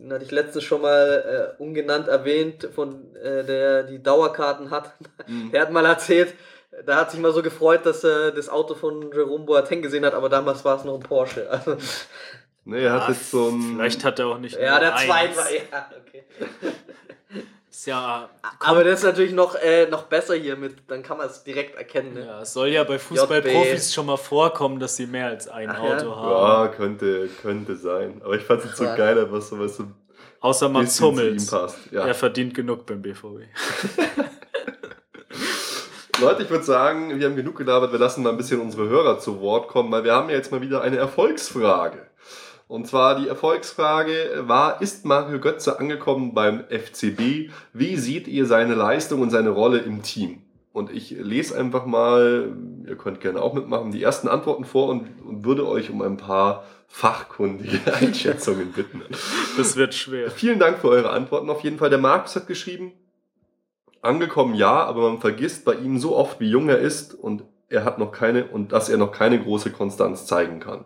den hatte ich letztens schon mal äh, ungenannt erwähnt, von äh, der die Dauerkarten hat. Mhm. Der hat mal erzählt, da hat sich mal so gefreut, dass er das Auto von Jerome Boateng gesehen hat, aber damals war es noch ein Porsche. Also, Nee, er hat jetzt so ein. Vielleicht hat er auch nicht. ja, nur der zweite war, ja, okay. Ist ja, Aber das ist natürlich noch, äh, noch besser hier mit, dann kann man es direkt erkennen. Ne? ja, es soll ja bei Fußballprofis schon mal vorkommen, dass sie mehr als ein Ach Auto ja? haben. Ja, könnte, könnte sein. Aber ich fand es so Ja. geil, was so was so Außer Mats ihm Hummels. passt. Ja. Er verdient genug beim BVB. Leute, ich würde sagen, wir haben genug gelabert. Wir lassen mal ein bisschen unsere Hörer zu Wort kommen, weil wir haben ja jetzt mal wieder eine Erfolgsfrage. Und zwar die Erfolgsfrage war, ist Mario Götze angekommen beim FCB? Wie seht ihr seine Leistung und seine Rolle im Team? Und ich lese einfach mal, ihr könnt gerne auch mitmachen, die ersten Antworten vor und, und würde euch um ein paar fachkundige Einschätzungen bitten. Das wird schwer. Vielen Dank für eure Antworten. Auf jeden Fall, der Markus hat geschrieben, angekommen ja, aber man vergisst bei ihm so oft, wie jung er ist und er hat noch keine und dass er noch keine große Konstanz zeigen kann.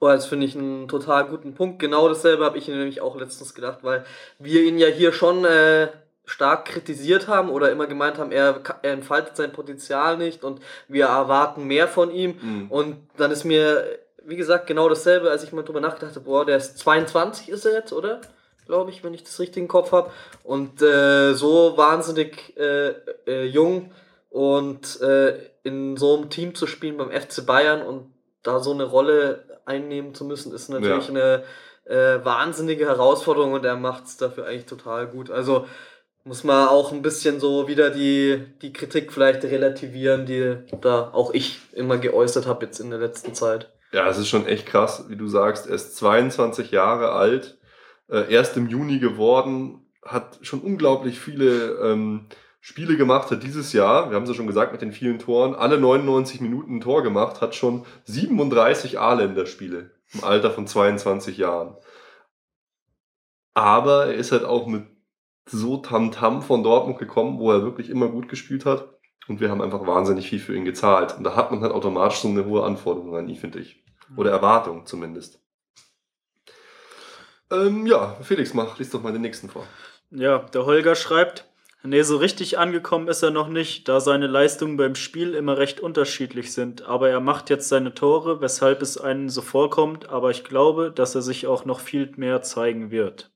Boah, das finde ich einen total guten Punkt. Genau dasselbe habe ich nämlich auch letztens gedacht, weil wir ihn ja hier schon äh, stark kritisiert haben oder immer gemeint haben, er, er entfaltet sein Potenzial nicht und wir erwarten mehr von ihm. Mhm. Und dann ist mir, wie gesagt, genau dasselbe, als ich mal drüber nachgedacht habe, boah, der ist 22 ist er jetzt, oder? Glaube ich, wenn ich das richtig im Kopf habe. Und äh, so wahnsinnig äh, äh, jung und äh, in so einem Team zu spielen beim FC Bayern und da so eine Rolle einnehmen zu müssen, ist natürlich Ja. eine äh, wahnsinnige Herausforderung und er macht es dafür eigentlich total gut. Also muss man auch ein bisschen so wieder die, die Kritik vielleicht relativieren, die da auch ich immer geäußert habe jetzt in der letzten Zeit. Ja, es ist schon echt krass, wie du sagst. Er ist 22 Jahre alt, äh, erst im Juni geworden, hat schon unglaublich viele ähm, Spiele gemacht, hat dieses Jahr, wir haben es ja schon gesagt mit den vielen Toren, alle 99 Minuten ein Tor gemacht, hat schon 37 A-Länderspiele im Alter von 22 Jahren. Aber er ist halt auch mit so Tamtam von Dortmund gekommen, wo er wirklich immer gut gespielt hat. Und wir haben einfach wahnsinnig viel für ihn gezahlt. Und da hat man halt automatisch so eine hohe Anforderung an ihn, finde ich. Oder Erwartung zumindest. Ähm, ja, Felix, mach, lies doch mal den nächsten vor. Ja, der Holger schreibt, nee, so richtig angekommen ist er noch nicht, da seine Leistungen beim Spiel immer recht unterschiedlich sind. Aber er macht jetzt seine Tore, weshalb es einem so vorkommt. Aber ich glaube, dass er sich auch noch viel mehr zeigen wird.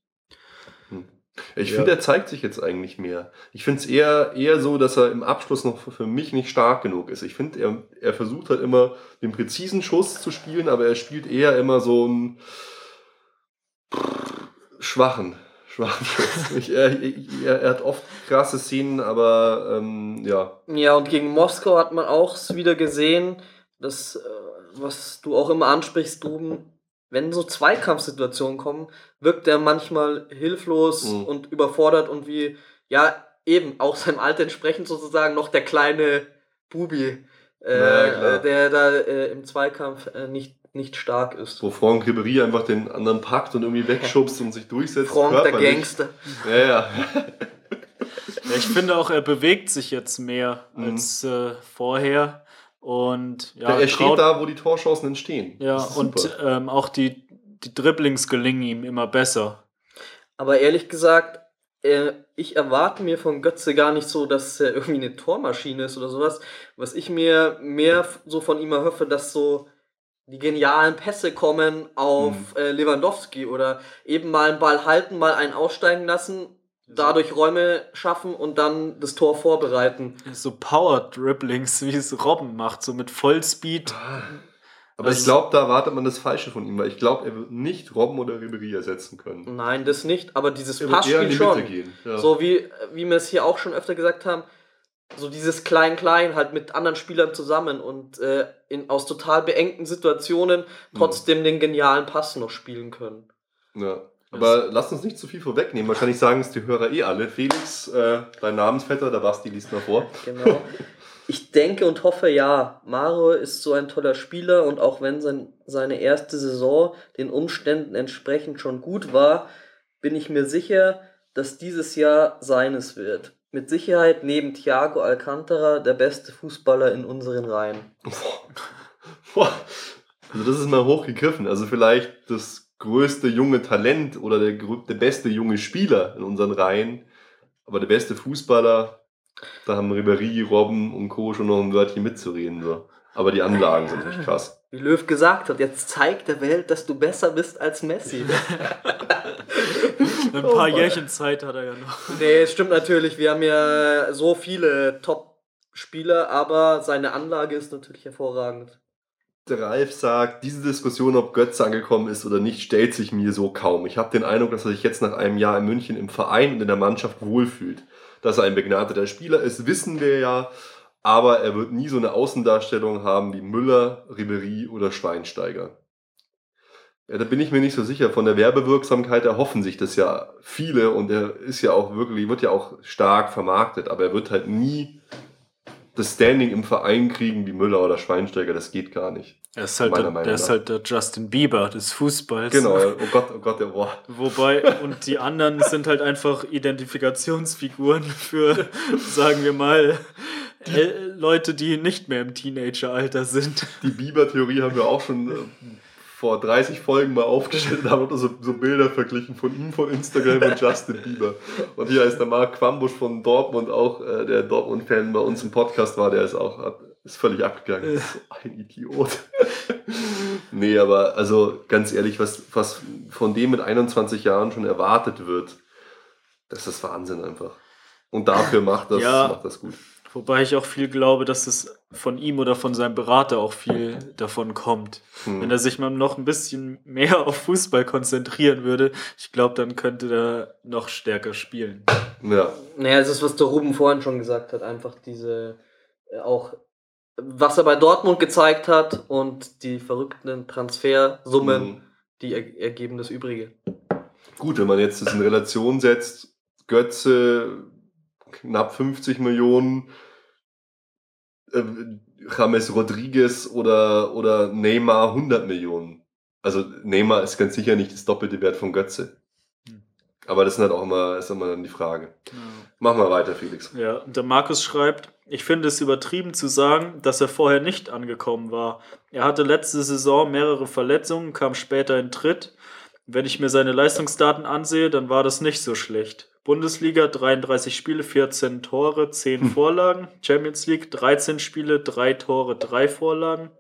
Ich Ja. finde, er zeigt sich jetzt eigentlich mehr. Ich finde es eher, eher so, dass er im Abschluss noch für- für mich nicht stark genug ist. Ich finde, er, er versucht halt immer den präzisen Schuss zu spielen, aber er spielt eher immer so einen schwachen, Schuss. Ich, er, er, er hat oft krasse Szenen, aber ähm, ja. Ja, und gegen Moskau hat man auch wieder gesehen, dass, äh, was du auch immer ansprichst, Ruben, wenn so Zweikampfsituationen kommen, wirkt er manchmal hilflos Mhm. und überfordert und wie, ja, eben auch seinem Alter entsprechend sozusagen noch der kleine Bubi, äh, Na ja, klar. der da äh, im Zweikampf äh, nicht, nicht stark ist. Wo Franck Ribéry einfach den anderen packt und irgendwie wegschubst und sich durchsetzt. Franck, der. Gangster. Ja, ja. Ja, ich finde auch, er bewegt sich jetzt mehr Mhm. als äh, vorher. Und ja, er steht da, wo die Torchancen entstehen. Ja, und super. ähm, auch die, die Dribblings gelingen ihm immer besser. Aber ehrlich gesagt, äh, ich erwarte mir von Götze gar nicht so, dass er irgendwie eine Tormaschine ist oder sowas. Was ich mir mehr so von ihm erhoffe, dass so die genialen Pässe kommen auf Mhm. äh, Lewandowski oder eben mal einen Ball halten, mal einen aussteigen lassen, dadurch Räume schaffen und dann das Tor vorbereiten. So Power-Dribblings, wie es Robben macht, so mit Vollspeed. Aber Also- ich glaube, da erwartet man das Falsche von ihm, weil ich glaube, er wird nicht Robben oder Ribéry ersetzen können. Nein, das nicht, aber dieses Passspiel schon. Ja. So wie, wie wir es hier auch schon öfter gesagt haben, so dieses Klein-Klein halt mit anderen Spielern zusammen und äh, in, aus total beengten Situationen Mhm. trotzdem den genialen Pass noch spielen können. Ja. Aber lasst uns nicht zu viel vorwegnehmen. Wahrscheinlich sagen es die Hörer eh alle. Felix, äh, dein Namensvetter, der Basti liest mal vor. Genau. Ich denke und hoffe, ja, Maro ist so ein toller Spieler und auch wenn sein, seine erste Saison den Umständen entsprechend schon gut war, bin ich mir sicher, dass dieses Jahr seines wird. Mit Sicherheit neben Thiago Alcantara der beste Fußballer in unseren Reihen. Boah. Also das ist mal hochgegriffen. Also vielleicht das größte junge Talent oder der, der beste junge Spieler in unseren Reihen. Aber der beste Fußballer, da haben Ribéry, Robben und Co. schon noch ein Wörtchen mitzureden. So. Aber die Anlagen sind natürlich krass. Wie Löw gesagt hat, jetzt zeig der Welt, dass du besser bist als Messi. Ein Oh paar Mann. Jährchen Zeit hat er ja noch. nee, es stimmt natürlich. Wir haben ja so viele Top-Spieler, aber seine Anlage ist natürlich hervorragend. Der Ralf sagt, diese Diskussion, ob Götze angekommen ist oder nicht, stellt sich mir so kaum. Ich habe den Eindruck, dass er sich jetzt nach einem Jahr in München im Verein und in der Mannschaft wohlfühlt. Dass er ein begnadeter Spieler ist, wissen wir ja. Aber er wird nie so eine Außendarstellung haben wie Müller, Ribery oder Schweinsteiger. Ja, da bin ich mir nicht so sicher. Von der Werbewirksamkeit erhoffen sich das ja viele und er ist ja auch wirklich, wird ja auch stark vermarktet, aber er wird halt nie das Standing im Verein kriegen wie Müller oder Schweinsteiger. Das geht gar nicht. Er ist halt, der, der ist halt der Justin Bieber des Fußballs. Genau, oh Gott, oh Gott, der Boah. Wobei, und die anderen sind halt einfach Identifikationsfiguren für, sagen wir mal, äh, Leute, die nicht mehr im Teenageralter sind. Die Bieber-Theorie haben wir auch schon äh, vor 30 Folgen mal aufgestellt und haben so, so Bilder verglichen von ihm von Instagram und Justin Bieber. Und hier ist der Marc Quambusch von Dortmund auch, äh, der Dortmund-Fan bei uns im Podcast war, der ist auch hat, ist völlig abgegangen. So ein Idiot. nee, aber also ganz ehrlich, was, was von dem mit 21 Jahren schon erwartet wird, das ist Wahnsinn einfach. Und dafür macht das, Ja. macht das gut. Wobei ich auch viel glaube, dass es von ihm oder von seinem Berater auch viel davon kommt. Hm. Wenn er sich mal noch ein bisschen mehr auf Fußball konzentrieren würde, ich glaube, dann könnte er noch stärker spielen. Ja. Naja, es ist, was der Ruben vorhin schon gesagt hat, einfach diese, äh, auch, was er bei Dortmund gezeigt hat und die verrückten Transfersummen, Mhm. die er ergeben das Übrige. Gut, wenn man jetzt das in Relation setzt, Götze knapp 50 Millionen, äh, James Rodriguez oder, oder Neymar 100 Millionen. Also Neymar ist ganz sicher nicht das doppelte Wert von Götze. Hm. Aber das sind halt auch immer, ist immer dann die Frage. Mach mal weiter, Felix. Ja, und der Markus schreibt, ich finde es übertrieben zu sagen, dass er vorher nicht angekommen war. Er hatte letzte Saison mehrere Verletzungen, kam später in Tritt. Wenn ich mir seine Leistungsdaten ansehe, dann war das nicht so schlecht. Bundesliga 33 Spiele, 14 Tore, 10 Vorlagen. Champions League 13 Spiele, 3 Tore, 3 Vorlagen.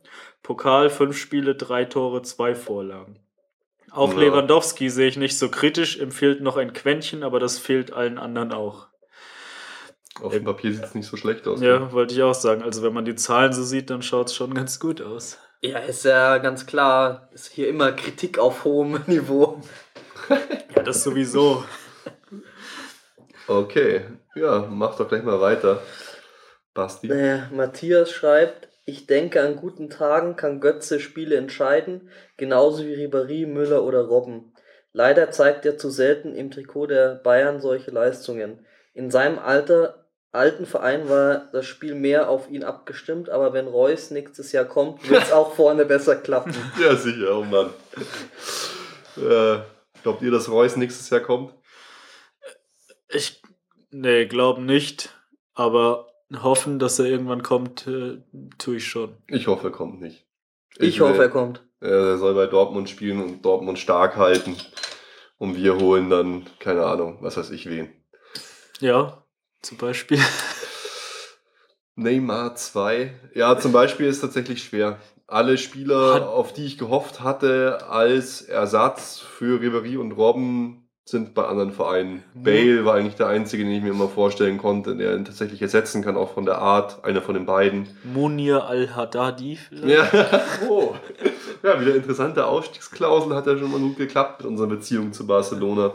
Pokal 5 Spiele, 3 Tore, 2 Vorlagen. Auch Ja. Lewandowski sehe ich nicht so kritisch, ihm fehlt noch ein Quäntchen, aber das fehlt allen anderen auch. Auf dem Papier sieht es nicht so schlecht aus. Ja, wollte ich auch sagen. Also wenn man die Zahlen so sieht, dann schaut es schon ganz gut aus. Ja, ist ja ganz klar, ist hier immer Kritik auf hohem Niveau. Ja, das sowieso. Okay, ja, mach doch gleich mal weiter. Basti. Äh, Matthias schreibt, Ich denke, an guten Tagen kann Götze Spiele entscheiden, genauso wie Ribéry, Müller oder Robben. Leider zeigt er zu selten im Trikot der Bayern solche Leistungen. In seinem Alter, alten Verein war das Spiel mehr auf ihn abgestimmt, aber wenn Reus nächstes Jahr kommt, wird es auch vorne besser klappen. Ja, sicher, oh Mann. Äh, glaubt ihr, dass Reus nächstes Jahr kommt? Ich, nee, glaube nicht, aber hoffen, dass er irgendwann kommt, äh, tue ich schon. Ich hoffe, er kommt nicht. Ich, ich hoffe, er kommt. Er soll bei Dortmund spielen und Dortmund stark halten. Und wir holen dann, keine Ahnung, was weiß ich wen. Ja, zum Beispiel. Neymar 2. Ja, zum Beispiel ist tatsächlich schwer. Alle Spieler, Hat auf die ich gehofft hatte, als Ersatz für Ribery und Robben, sind bei anderen Vereinen. Mhm. Bale war eigentlich der einzige, den ich mir immer vorstellen konnte, der ihn tatsächlich ersetzen kann, auch von der Art, einer von den beiden. Munir Al-Haddadi Ja. oh. ja, wieder interessante Ausstiegsklausel hat ja schon mal gut geklappt mit unserer Beziehung zu Barcelona.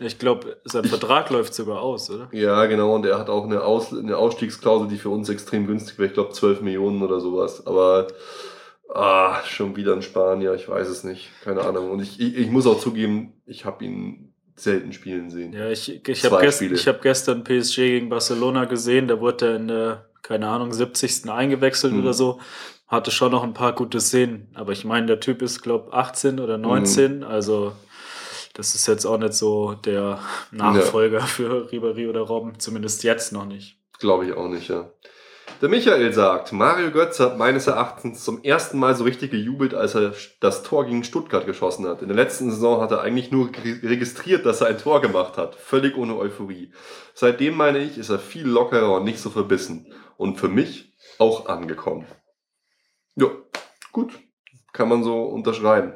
Ich glaube, sein Vertrag läuft sogar aus, oder? Ja, genau, und er hat auch eine, aus eine Ausstiegsklausel, die für uns extrem günstig wäre. Ich glaube, 12 Millionen oder sowas. Aber Ah, schon wieder ein Spanier, ich weiß es nicht. Keine Ahnung. Und ich, ich, ich muss auch zugeben, ich habe ihn selten spielen sehen. Ja, ich, ich habe gest, hab gestern PSG gegen Barcelona gesehen, da wurde er in der, keine Ahnung, 70. eingewechselt mhm. oder so. Hatte schon noch ein paar gute Szenen. Aber ich meine, der Typ ist, glaube 18 oder 19. Mhm. Also das ist jetzt auch nicht so der Nachfolger ja. für Ribery oder Robben. Zumindest jetzt noch nicht. Glaube ich auch nicht, ja. Der Michael sagt, Mario Götze hat meines Erachtens zum ersten Mal so richtig gejubelt, als er das Tor gegen Stuttgart geschossen hat. In der letzten Saison hat er eigentlich nur registriert, dass er ein Tor gemacht hat, völlig ohne Euphorie. Seitdem meine ich, ist er viel lockerer und nicht so verbissen. Und für mich auch angekommen. Ja, gut. Kann man so unterschreiben.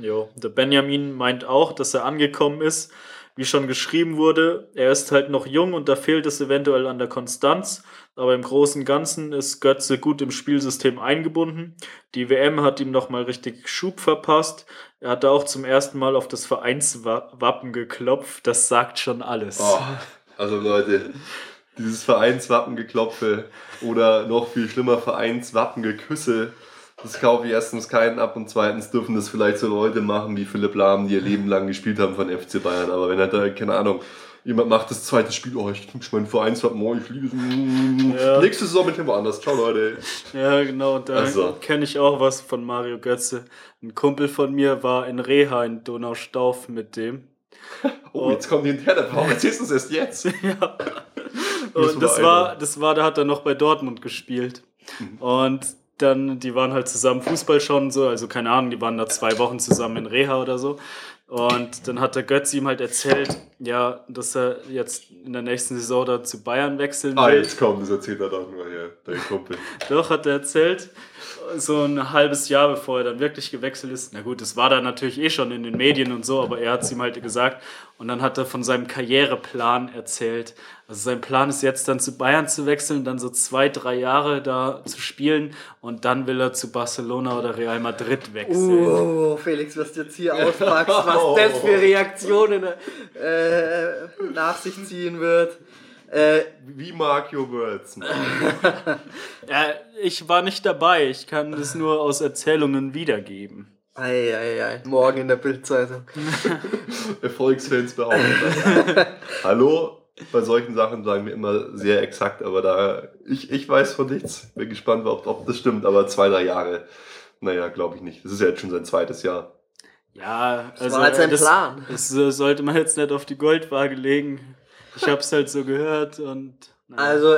Jo, der Benjamin meint auch, dass er angekommen ist. Wie schon geschrieben wurde, er ist halt noch jung und da fehlt es eventuell an der Konstanz. Aber im Großen und Ganzen ist Götze gut im Spielsystem eingebunden. Die WM hat ihm nochmal richtig Schub verpasst. Er hat auch zum ersten Mal auf das Vereinswappen geklopft. Das sagt schon alles. Oh, also Leute, dieses Vereinswappengeklopfe oder noch viel schlimmer Vereinswappengeküsse, das kaufe ich erstens keinen ab und zweitens dürfen das vielleicht so Leute machen wie Philipp Lahm, die ihr Leben lang gespielt haben von FC Bayern. Aber wenn er da, keine Ahnung, Jemand macht das zweite Spiel, oh, ich krieg meinen Vereinswappen, oh, ich liebe es. Ja. Nächste Saison mit dem woanders. Ciao, Leute. Ja, genau. Da also. kenne ich auch was von Mario Götze. Ein Kumpel von mir war in Reha in Donaustauf mit dem. Oh, jetzt kommt die interne. Warum erzählst du es erst jetzt? ja. Und das war, das war, da hat er noch bei Dortmund gespielt. Mhm. Und dann, die waren halt zusammen Fußball schauen so, also keine Ahnung, die waren da zwei Wochen zusammen in Reha oder so. Und dann hat der Götz ihm halt erzählt, ja, dass er jetzt in der nächsten Saison da zu Bayern wechseln ah, will. Ah, jetzt kommt, das erzählt er doch nur hier, dein Kumpel. Doch, hat er erzählt so ein halbes Jahr, bevor er dann wirklich gewechselt ist. Na gut, das war dann natürlich eh schon in den Medien und so, aber er hat es ihm halt gesagt. Und dann hat er von seinem Karriereplan erzählt. Also sein Plan ist jetzt dann zu Bayern zu wechseln, dann so zwei, drei Jahre da zu spielen und dann will er zu Barcelona oder Real Madrid wechseln. Oh, Felix, was du jetzt hier auspackst, was das für Reaktionen äh, nach sich ziehen wird. Äh, Wie Mark Your Words. ja, ich war nicht dabei. Ich kann das nur aus Erzählungen wiedergeben. Eieiei, morgen in der Bildzeitung. Erfolgsfans behaupten. Hallo, bei solchen Sachen sagen wir immer sehr exakt, aber da ich, ich weiß von nichts. Bin gespannt, ob, ob das stimmt, aber zwei, drei Jahre, naja, glaube ich nicht. Das ist ja jetzt schon sein zweites Jahr. Ja, also das war halt sein das, Plan. Das sollte man jetzt nicht auf die Goldwaage legen. Ich habe es halt so gehört und. Naja. Also,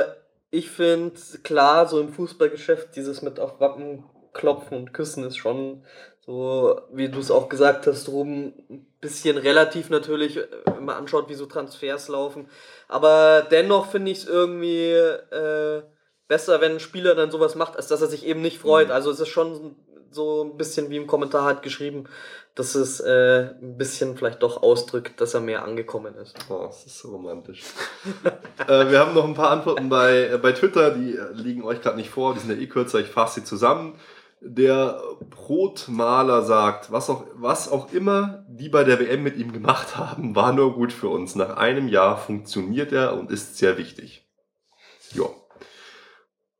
ich finde, klar, so im Fußballgeschäft, dieses mit auf Wappen klopfen und küssen ist schon so, wie du es auch gesagt hast, drum ein bisschen relativ natürlich, wenn man anschaut, wie so Transfers laufen. Aber dennoch finde ich es irgendwie äh, besser, wenn ein Spieler dann sowas macht, als dass er sich eben nicht freut. Mhm. Also es ist schon so ein bisschen wie im Kommentar halt geschrieben, dass es äh, ein bisschen vielleicht doch ausdrückt, dass er mehr angekommen ist. Oh, das ist so romantisch. äh, wir haben noch ein paar Antworten bei, äh, bei Twitter, die äh, liegen euch gerade nicht vor, die sind ja eh kürzer, ich fasse sie zusammen. Der Brotmaler sagt, was auch, was auch immer die bei der WM mit ihm gemacht haben, war nur gut für uns. Nach einem Jahr funktioniert er und ist sehr wichtig. Ja.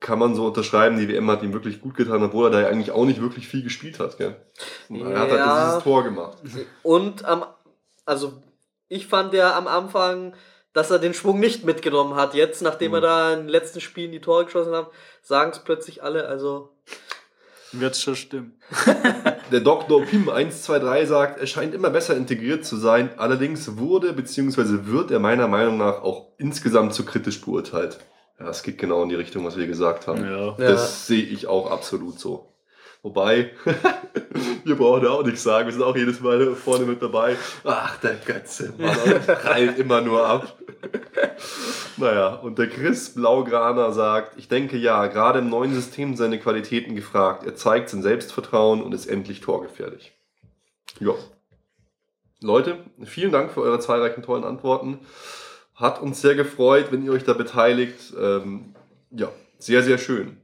kann man so unterschreiben, die WM hat ihm wirklich gut getan, obwohl er da ja eigentlich auch nicht wirklich viel gespielt hat. Gell? Er hat halt dieses Tor gemacht. Und am, also ich fand ja am Anfang, dass er den Schwung nicht mitgenommen hat. Jetzt, nachdem mhm. er da in den letzten Spielen die Tore geschossen hat, sagen es plötzlich alle. Also wird schon stimmen. Der Dr. Pim 123 sagt, er scheint immer besser integriert zu sein. Allerdings wurde bzw. wird er meiner Meinung nach auch insgesamt zu kritisch beurteilt. Ja, es geht genau in die Richtung, was wir gesagt haben. Ja. Das ja. sehe ich auch absolut so. Wobei, wir brauchen ja auch nichts sagen, wir sind auch jedes Mal vorne mit dabei. Ach, der Götze, Mann, prallt immer nur ab. naja, und der Chris Blaugraner sagt, ich denke ja, gerade im neuen System seine Qualitäten gefragt. Er zeigt sein Selbstvertrauen und ist endlich torgefährlich. Ja. Leute, vielen Dank für eure zahlreichen tollen Antworten. Hat uns sehr gefreut, wenn ihr euch da beteiligt. Ähm, ja, sehr, sehr schön.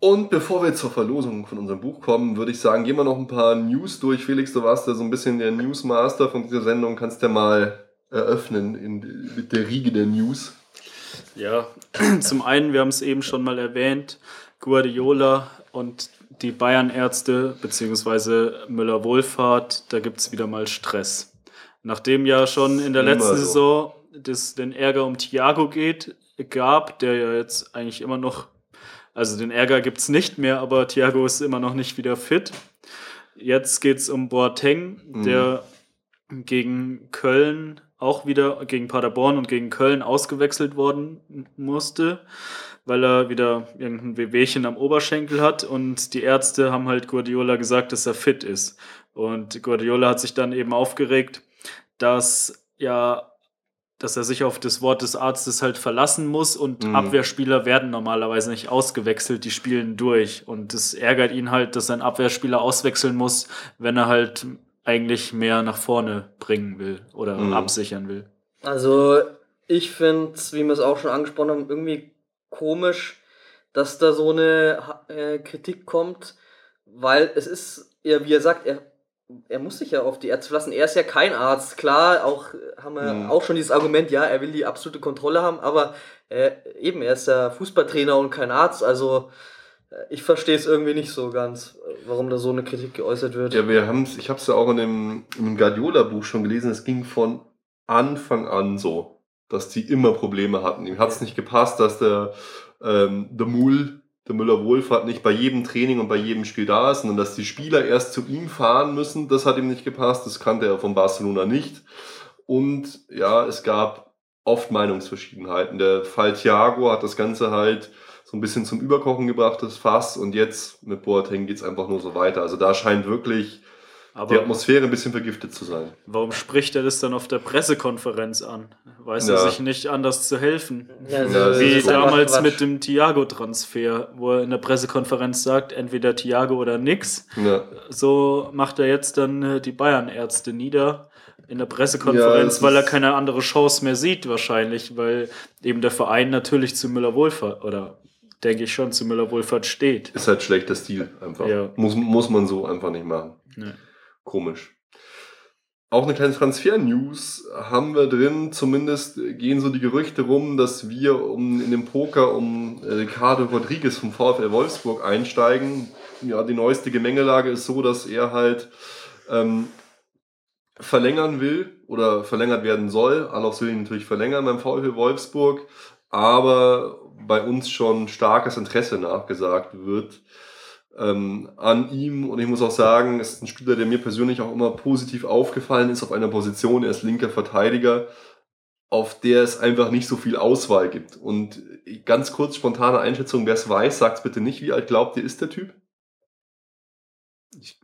Und bevor wir zur Verlosung von unserem Buch kommen, würde ich sagen, gehen wir noch ein paar News durch. Felix, du warst ja so ein bisschen der Newsmaster von dieser Sendung. Kannst du ja mal eröffnen in, mit der Riege der News? Ja, zum einen, wir haben es eben schon mal erwähnt, Guardiola und die Bayern-Ärzte bzw. Müller-Wohlfahrt, da gibt es wieder mal Stress. Nachdem ja schon in der letzten so. Saison das, den Ärger um Thiago geht, gab, der ja jetzt eigentlich immer noch, also den Ärger gibt es nicht mehr, aber Thiago ist immer noch nicht wieder fit. Jetzt geht es um Boateng, mhm. der gegen Köln auch wieder, gegen Paderborn und gegen Köln ausgewechselt worden musste, weil er wieder irgendein Wehwehchen am Oberschenkel hat und die Ärzte haben halt Guardiola gesagt, dass er fit ist. Und Guardiola hat sich dann eben aufgeregt, dass ja dass er sich auf das Wort des Arztes halt verlassen muss und mhm. Abwehrspieler werden normalerweise nicht ausgewechselt, die spielen durch. Und es ärgert ihn halt, dass ein Abwehrspieler auswechseln muss, wenn er halt eigentlich mehr nach vorne bringen will oder mhm. absichern will. Also ich finde es, wie wir es auch schon angesprochen haben, irgendwie komisch, dass da so eine äh, Kritik kommt, weil es ist, ja, wie er sagt, er er muss sich ja auf die Ärzte verlassen. Er ist ja kein Arzt. Klar, auch haben wir mhm. auch schon dieses Argument, ja, er will die absolute Kontrolle haben, aber äh, eben, er ist ja Fußballtrainer und kein Arzt. Also äh, ich verstehe es irgendwie nicht so ganz, warum da so eine Kritik geäußert wird. Ja, wir haben ich habe es ja auch in dem, im Guardiola-Buch schon gelesen, es ging von Anfang an so, dass die immer Probleme hatten. Ihm hat es nicht gepasst, dass der, ähm, der Mul der Müller-Wohlfahrt nicht bei jedem Training und bei jedem Spiel da ist, sondern dass die Spieler erst zu ihm fahren müssen, das hat ihm nicht gepasst, das kannte er von Barcelona nicht. Und ja, es gab oft Meinungsverschiedenheiten. Der Fall Thiago hat das Ganze halt so ein bisschen zum Überkochen gebracht, das Fass, und jetzt mit Boateng geht es einfach nur so weiter. Also da scheint wirklich aber die Atmosphäre ein bisschen vergiftet zu sein. Warum spricht er das dann auf der Pressekonferenz an? Weiß ja. er sich nicht anders zu helfen? Ja, also Wie damals mit dem Thiago-Transfer, wo er in der Pressekonferenz sagt, entweder Thiago oder nix. Ja. So macht er jetzt dann äh, die Bayern-Ärzte nieder in der Pressekonferenz, weil er keine andere Chance mehr sieht wahrscheinlich, weil eben der Verein natürlich zu Müller-Wohlfahrt oder denke ich schon zu Müller-Wohlfahrt steht. Ist halt schlechter Stil einfach. Ja. Muss, muss man so einfach nicht machen. Nee. Komisch. Auch eine kleine Transfer-News haben wir drin. Zumindest gehen so die Gerüchte rum, dass wir um, in dem Poker um äh, Ricardo Rodriguez vom VfL Wolfsburg einsteigen. Ja, die neueste Gemengelage ist so, dass er halt ähm, verlängern will oder verlängert werden soll. Alofs will ihn natürlich verlängern beim VfL Wolfsburg, aber bei uns schon starkes Interesse nachgesagt wird ähm, an ihm. Und ich muss auch sagen, es ist ein Spieler, der mir persönlich auch immer positiv aufgefallen ist auf einer Position. Er ist linker Verteidiger, auf der es einfach nicht so viel Auswahl gibt. Und ganz kurz spontane Einschätzung, wer es weiß, sagt es bitte nicht. Wie alt glaubt ihr, ist der Typ? Ich,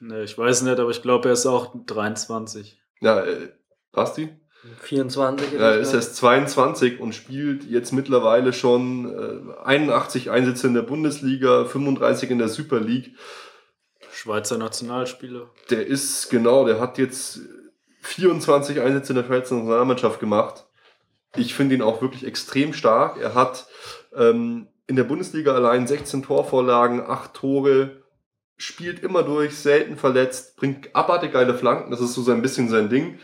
ne, ich weiß nicht, aber ich glaube, er ist auch 23. Ja, äh, Basti? 24 ist Er ist erst 22 und spielt jetzt mittlerweile schon äh, 81 Einsätze in der Bundesliga, 35 in der Super League. Schweizer Nationalspieler. Der ist, genau, der hat jetzt 24 Einsätze in der Schweizer Nationalmannschaft gemacht. Ich finde ihn auch wirklich extrem stark. Er hat ähm, in der Bundesliga allein 16 Torvorlagen, 8 Tore, spielt immer durch, selten verletzt, bringt abartig geile Flanken, das ist so ein bisschen sein Ding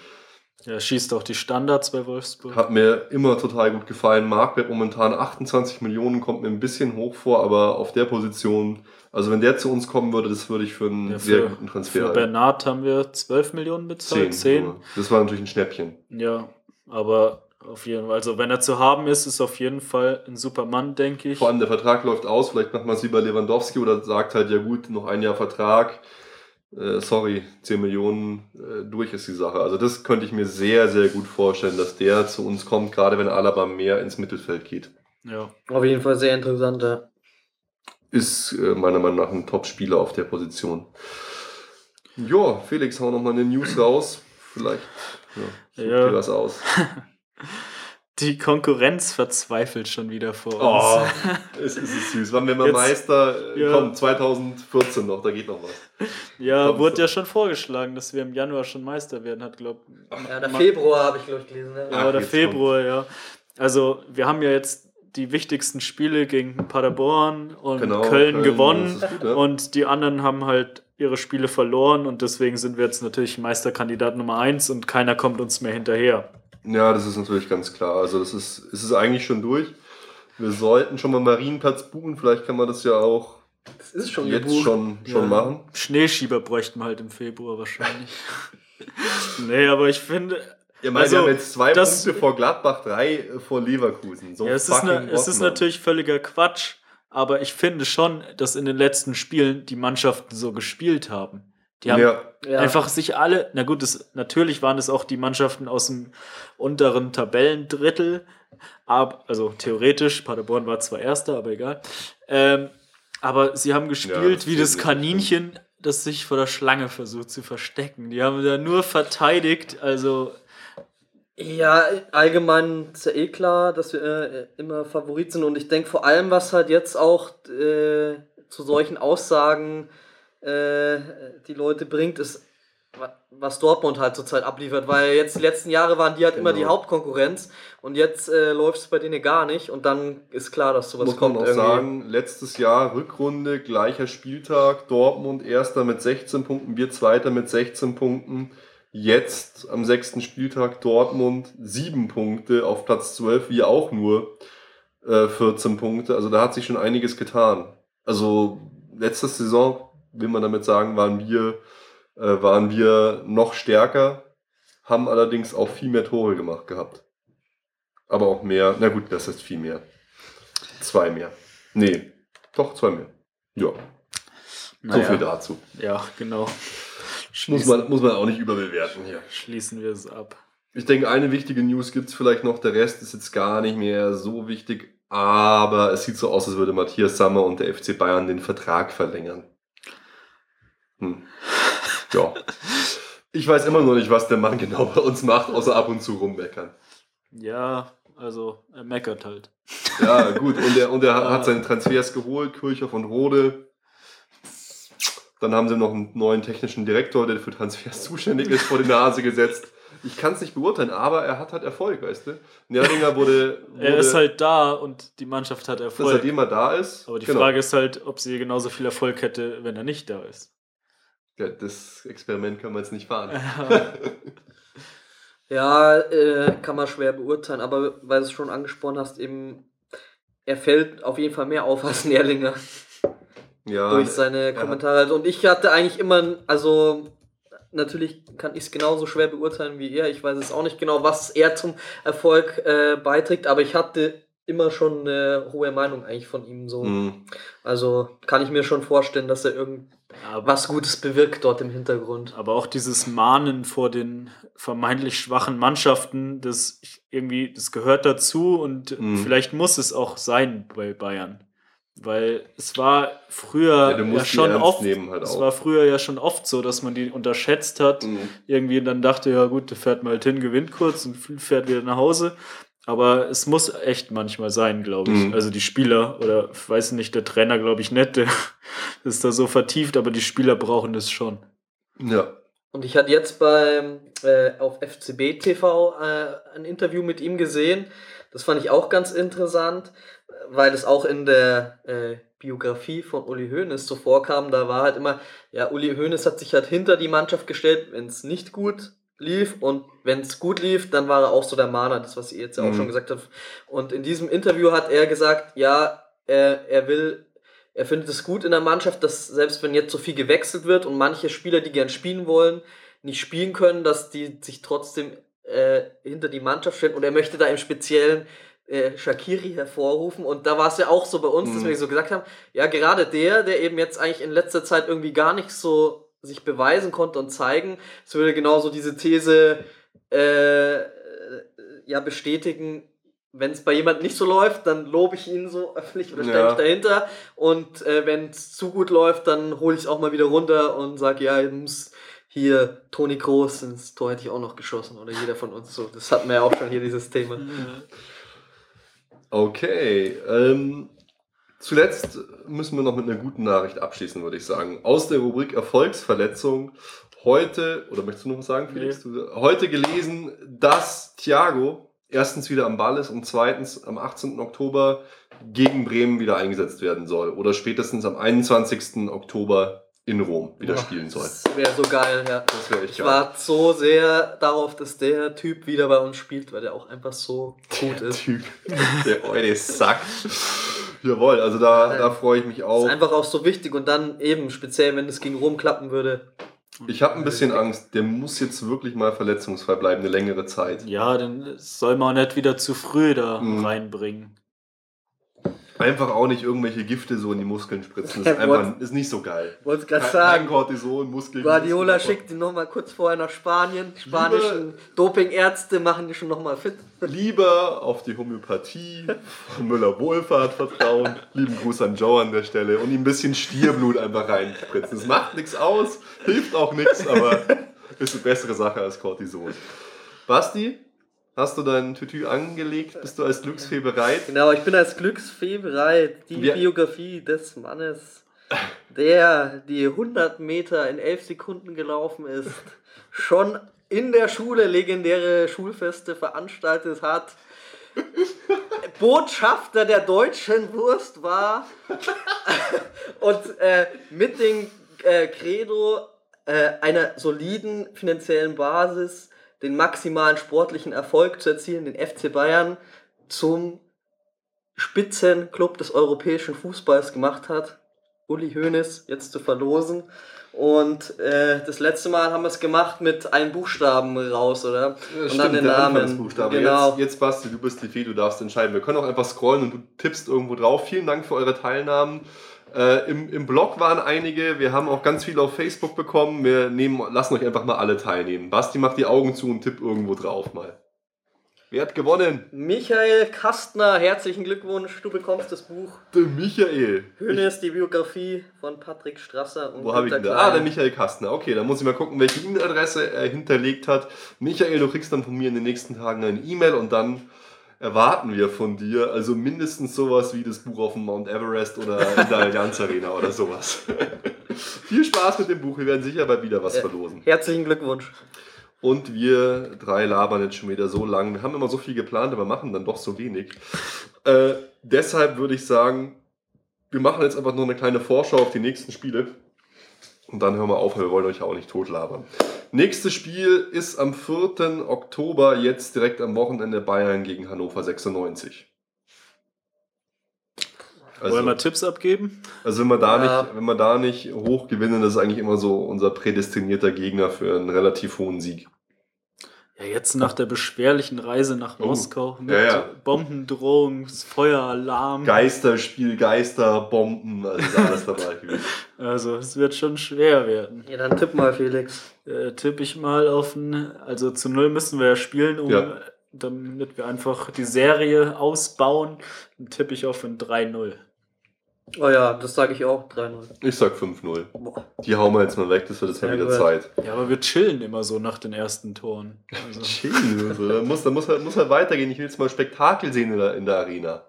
Er schießt auch die Standards bei Wolfsburg. Hat mir immer total gut gefallen. Marktwert momentan 28 Millionen, kommt mir ein bisschen hoch vor, aber auf der Position, also wenn der zu uns kommen würde, das würde ich für einen Ja, sehr für- guten Für Transfer halten. Bernard haben wir 12 Millionen bezahlt. 10. nur. Das war natürlich ein Schnäppchen. Ja, aber auf jeden Fall, also wenn er zu haben ist, ist auf jeden Fall ein super Mann, denke ich. Vor allem der Vertrag läuft aus, vielleicht macht man es wie bei Lewandowski oder sagt halt, ja gut, noch ein Jahr Vertrag. Äh, sorry, 10 Millionen äh, durch ist die Sache. Also das könnte ich mir sehr, sehr gut vorstellen, dass der zu uns kommt, gerade wenn Alaba mehr ins Mittelfeld geht. Ja. Auf jeden Fall sehr interessant. Ja. Ist äh, meiner Meinung nach ein Top-Spieler auf der Position. Ja, Felix, hau noch mal eine News raus. Vielleicht ja, Ja. dir was aus. Die Konkurrenz verzweifelt schon wieder vor uns. Oh, es ist süß. Wann werden wir Jetzt- Meister? Ja. Komm, 2014 noch, da geht noch was. Ja, Kommst wurde du. ja schon vorgeschlagen, dass wir im Januar schon Meister werden, hat, glaub Ja, der Februar habe ich, glaube ich, gelesen. Ja. Ach, Ja, oder jetzt Februar, ja. Also, wir haben ja jetzt die wichtigsten Spiele gegen Paderborn und Genau, Köln, Köln, gewonnen. gut, ja. Und die anderen haben halt ihre Spiele verloren und deswegen sind wir jetzt natürlich Meisterkandidat Nummer 1 und keiner kommt uns mehr hinterher. Ja, das ist natürlich ganz klar. Also das ist, es ist eigentlich schon durch. Wir sollten schon mal Marienplatz buchen. Vielleicht kann man das ja auch Das ist schon jetzt gebucht. schon, schon Ja. machen. Schneeschieber bräuchten wir halt im Februar wahrscheinlich. nee, aber ich finde. Ja, meine, Also, wir haben jetzt zwei das- Punkte vor Gladbach, drei vor Leverkusen. So ja, es ist, fucking ne, es ist natürlich völliger Quatsch, aber ich finde schon, dass in den letzten Spielen die Mannschaften so gespielt haben. Die haben Ja, Ja. einfach sich alle, na gut, das, natürlich waren es auch die Mannschaften aus dem unteren Tabellendrittel, ab, also theoretisch, Paderborn war zwar Erster, aber egal. Ähm, aber sie haben gespielt Ja, das wie das Kaninchen, das sich vor der Schlange versucht zu verstecken. Die haben da nur verteidigt, also Ja, allgemein ist ja eh klar, dass wir äh, immer Favorit sind und ich denke vor allem, was halt jetzt auch äh, zu solchen Aussagen äh, die Leute bringt, ist, wa- was Dortmund halt zurzeit abliefert, weil jetzt die letzten Jahre waren die halt immer die Genau. Hauptkonkurrenz und jetzt äh, läuft es bei denen gar nicht und dann ist klar, dass sowas muss man kommt auch sagen, letztes Jahr Rückrunde, gleicher Spieltag, Dortmund erster mit 16 Punkten, wir zweiter mit 16 Punkten. Jetzt am sechsten Spieltag Dortmund sieben Punkte, auf Platz 12 wir auch nur äh, 14 Punkte. Also da hat sich schon einiges getan. Also letzte Saison, will man damit sagen, waren wir, äh, waren wir noch stärker, haben allerdings auch viel mehr Tore gemacht gehabt. Aber auch mehr, na gut, das ist viel mehr. Zwei mehr. Nee, doch zwei mehr. Ja, so naja, viel dazu. ja, genau. Muss man, muss man auch nicht überbewerten hier. schließen wir es ab. Ich denke, eine wichtige News gibt es vielleicht noch. Der Rest ist jetzt gar nicht mehr so wichtig. Aber es sieht so aus, als würde Matthias Sammer und der FC Bayern den Vertrag verlängern. Hm. Ja. Ich weiß immer noch nicht, was der Mann genau bei uns macht, außer ab und zu rummeckern. Ja, also er meckert halt. Ja, gut. Und er, und er hat seine Transfers geholt, Kirchhoff und Rode. Dann haben sie noch einen neuen technischen Direktor, der für Transfers zuständig ist, vor die Nase gesetzt. Ich kann es nicht beurteilen, aber er hat halt Erfolg, weißt du? Nerdinger wurde, wurde Er ist halt da und die Mannschaft hat dass Erfolg. er immer da ist. Aber die Genau. Frage ist halt, ob sie genauso viel Erfolg hätte, wenn er nicht da ist. Das Experiment kann man jetzt nicht fahren. Ja, äh, kann man schwer beurteilen, aber weil du es schon angesprochen hast, eben, er fällt auf jeden Fall mehr auf als Nerlinger Ja, durch seine hat- Kommentare. Und ich hatte eigentlich immer, also natürlich kann ich es genauso schwer beurteilen wie er. Ich weiß es auch nicht genau, was er zum Erfolg äh, beiträgt, aber ich hatte immer schon eine hohe Meinung eigentlich von ihm so. Hm. Also kann ich mir schon vorstellen, dass er irgendwas Aber, Gutes bewirkt dort im Hintergrund. aber auch dieses Mahnen vor den vermeintlich schwachen Mannschaften, das irgendwie, das gehört dazu und Mhm. vielleicht muss es auch sein bei Bayern. Weil es war früher Ja, ja schon oft, nehmen halt es war früher ja schon oft so, dass man die unterschätzt hat. Hm. irgendwie dann dachte, ja gut, der fährt mal halt hin, gewinnt kurz und fährt wieder nach Hause. Aber es muss echt manchmal sein, glaube ich. Mhm. Also die Spieler oder ich weiß nicht, der Trainer glaube ich nicht, der ist da so vertieft, aber die Spieler brauchen das schon. Ja. Und ich hatte jetzt beim äh, auf FCB TV äh, ein Interview mit ihm gesehen. Das fand ich auch ganz interessant, weil es auch in der äh, Biografie von Uli Hoeneß so vorkam. Da war halt immer, ja, Uli Hoeneß hat sich halt hinter die Mannschaft gestellt, wenn es nicht gut lief und wenn es gut lief, dann war er auch so der Mahner, das was ihr jetzt ja auch Mhm. schon gesagt habt. Und in diesem Interview hat er gesagt, ja, er, er will, er findet es gut in der Mannschaft, dass selbst wenn jetzt so viel gewechselt wird und manche Spieler, die gern spielen wollen, nicht spielen können, dass die sich trotzdem äh, hinter die Mannschaft stellen und er möchte da im Speziellen äh, Shakiri hervorrufen und da war es ja auch so bei uns, dass Mhm. wir so gesagt haben, ja gerade der, der eben jetzt eigentlich in letzter Zeit irgendwie gar nicht so sich beweisen konnte und zeigen, es würde genauso diese These äh, ja bestätigen, wenn es bei jemandem nicht so läuft, dann lobe ich ihn so öffentlich oder stelle Ja. mich dahinter und äh, wenn es zu gut läuft, dann hole ich es auch mal wieder runter und sage, ja, ich muss hier Toni Kroos ins Tor hätte ich auch noch geschossen oder jeder von uns so. Das hatten wir ja auch schon hier dieses Thema. Okay. Ähm, zuletzt müssen wir noch mit einer guten Nachricht abschließen, würde ich sagen. Aus der Rubrik Erfolgsverletzung. Heute, oder möchtest du noch was sagen, Felix? Du, heute gelesen, dass Thiago erstens wieder am Ball ist und zweitens am 18. Oktober gegen Bremen wieder eingesetzt werden soll. Oder spätestens am 21. Oktober in Rom wieder spielen soll. Das wäre so geil, ja. Das wäre echt Ich geil. warte so sehr darauf, dass der Typ wieder bei uns spielt, weil der auch einfach so gut ist. Typ. Der eure Sack. Jawohl, also da, da freue ich mich auch. ist einfach auch so wichtig und dann eben, speziell wenn es gegen Rom klappen würde. Ich habe ein bisschen Angst, der muss jetzt wirklich mal verletzungsfrei bleiben, eine längere Zeit. Ja, dann soll man nicht wieder zu früh da Mhm. reinbringen. Einfach auch nicht irgendwelche Gifte so in die Muskeln spritzen. Das ist, einfach, ist nicht so geil. Wollte gerade sagen, Cortison, Muskeln. Guardiola schickt ihn nochmal kurz vorher nach Spanien. Die spanischen Dopingärzte machen die schon nochmal fit. Lieber auf die Homöopathie von Müller Wohlfahrt vertrauen. Lieben Gruß an Joe an der Stelle. Und ihm ein bisschen Stierblut einfach reinspritzen. Das macht nichts aus, hilft auch nichts, aber ist eine bessere Sache als Cortison. Basti, hast du dein Tütü angelegt? Bist du als Glücksfee bereit? Genau, ich bin als Glücksfee bereit. Die Wir- Biografie des Mannes, der die 100 Meter in 11 Sekunden gelaufen ist, schon in der Schule legendäre Schulfeste veranstaltet hat. Botschafter der deutschen Wurst war und äh, mit dem äh, Credo äh, einer soliden finanziellen Basis den maximalen sportlichen Erfolg zu erzielen, den FC Bayern zum Spitzenclub des europäischen Fußballs gemacht hat. Uli Hoeneß jetzt zu verlosen. Und äh, das letzte Mal haben wir es gemacht mit einem Buchstaben raus, oder? und dann den Namen. Genau. Jetzt, jetzt Basti, du bist die Fee, du darfst entscheiden. Wir können auch einfach scrollen und du tippst irgendwo drauf. Vielen Dank für eure Teilnahmen. Äh, im, Im Blog waren einige, wir haben auch ganz viele auf Facebook bekommen. Wir nehmen, lassen euch einfach mal alle teilnehmen. Basti macht die Augen zu und tippt irgendwo drauf mal. Wer hat gewonnen? Michael Kastner, herzlichen Glückwunsch, du bekommst das Buch. Der Michael. Hoeneß, die Biografie von Patrick Strasser und Wo habe ich ihn Günter da? Ah, der. Michael Kastner. Okay, dann muss ich mal gucken, welche E-Mail-Adresse er hinterlegt hat. Michael, du kriegst dann von mir in den nächsten Tagen eine E-Mail und dann erwarten wir von dir also mindestens sowas wie das Buch auf dem Mount Everest oder in der Allianz Arena oder sowas. Viel Spaß mit dem Buch, wir werden sicher bald wieder was Ja. verlosen. Herzlichen Glückwunsch. Und wir drei labern jetzt schon wieder so lang. Wir haben immer so viel geplant, aber machen dann doch so wenig. Äh, deshalb würde ich sagen, wir machen jetzt einfach nur eine kleine Vorschau auf die nächsten Spiele. Und dann hören wir auf, wir wollen euch auch nicht totlabern. Nächstes Spiel ist am 4. Oktober, jetzt direkt am Wochenende Bayern gegen Hannover 96. Also, Wollen wir Tipps abgeben? also wenn wir da Ja. nicht, wenn wir da nicht hoch gewinnen, das ist eigentlich immer so unser prädestinierter Gegner für einen relativ hohen Sieg. Ja, jetzt nach der beschwerlichen Reise nach Oh, Moskau mit ja, ja. Bombendrohung, Feueralarm. Geisterspiel, Geister, Bomben, also ist alles dabei gewesen. Also es wird schon schwer werden. Ja, dann tipp mal, Felix. Äh, tippe ich mal auf ein, also zu null müssen wir ja spielen, um Ja. damit wir einfach die Serie ausbauen. Dann tippe ich auf ein 3-0. Oh ja, das sage ich auch. 3-0. Ich sag 5-0. Boah. Die hauen wir jetzt mal weg, das wird jetzt mal wieder gut. Zeit. Ja, aber wir chillen immer so nach den ersten Toren. Also, Chillen so. Da muss, da muss, halt, muss halt weitergehen. Ich will jetzt mal Spektakel sehen in der, in der Arena.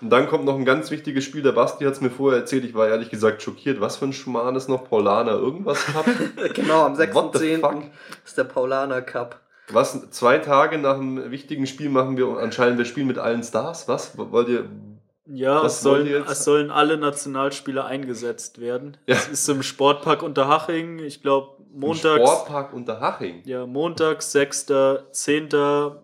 Und dann kommt noch ein ganz wichtiges Spiel. Der Basti hat es mir vorher erzählt. Ich war ehrlich gesagt schockiert. Was für ein Schmarrn ist noch? Paulaner irgendwas gehabt? Genau, am What the fuck? 6.10. ist der Paulaner Cup. Was? Zwei Tage nach einem wichtigen Spiel machen wir anscheinend, wir spielen mit allen Stars. Was? Wollt ihr. Ja, es sollen, es sollen alle Nationalspieler eingesetzt werden. Ja. Es ist im Sportpark Unterhaching. Ich glaube, montags. Sportpark Unterhaching. Ja, Montag, 6., 10.,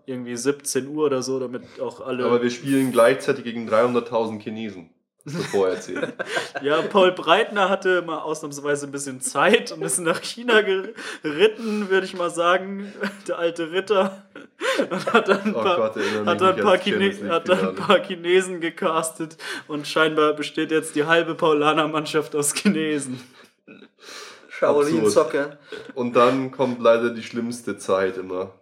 irgendwie 17 Uhr oder so, damit auch alle. Aber wir spielen gleichzeitig gegen 300.000 Chinesen. Wird vorher erzählt. ja, Paul Breitner hatte mal ausnahmsweise ein bisschen Zeit und ist nach China geritten, würde ich mal sagen. Der alte Ritter. Und hat dann ein oh paar, Gott, hat dann ein paar, Chine hat dann ein paar Chinesen gecastet und scheinbar besteht jetzt die halbe Paulaner-Mannschaft aus Chinesen. Shaolin-Soccer. Und dann kommt leider die schlimmste Zeit immer.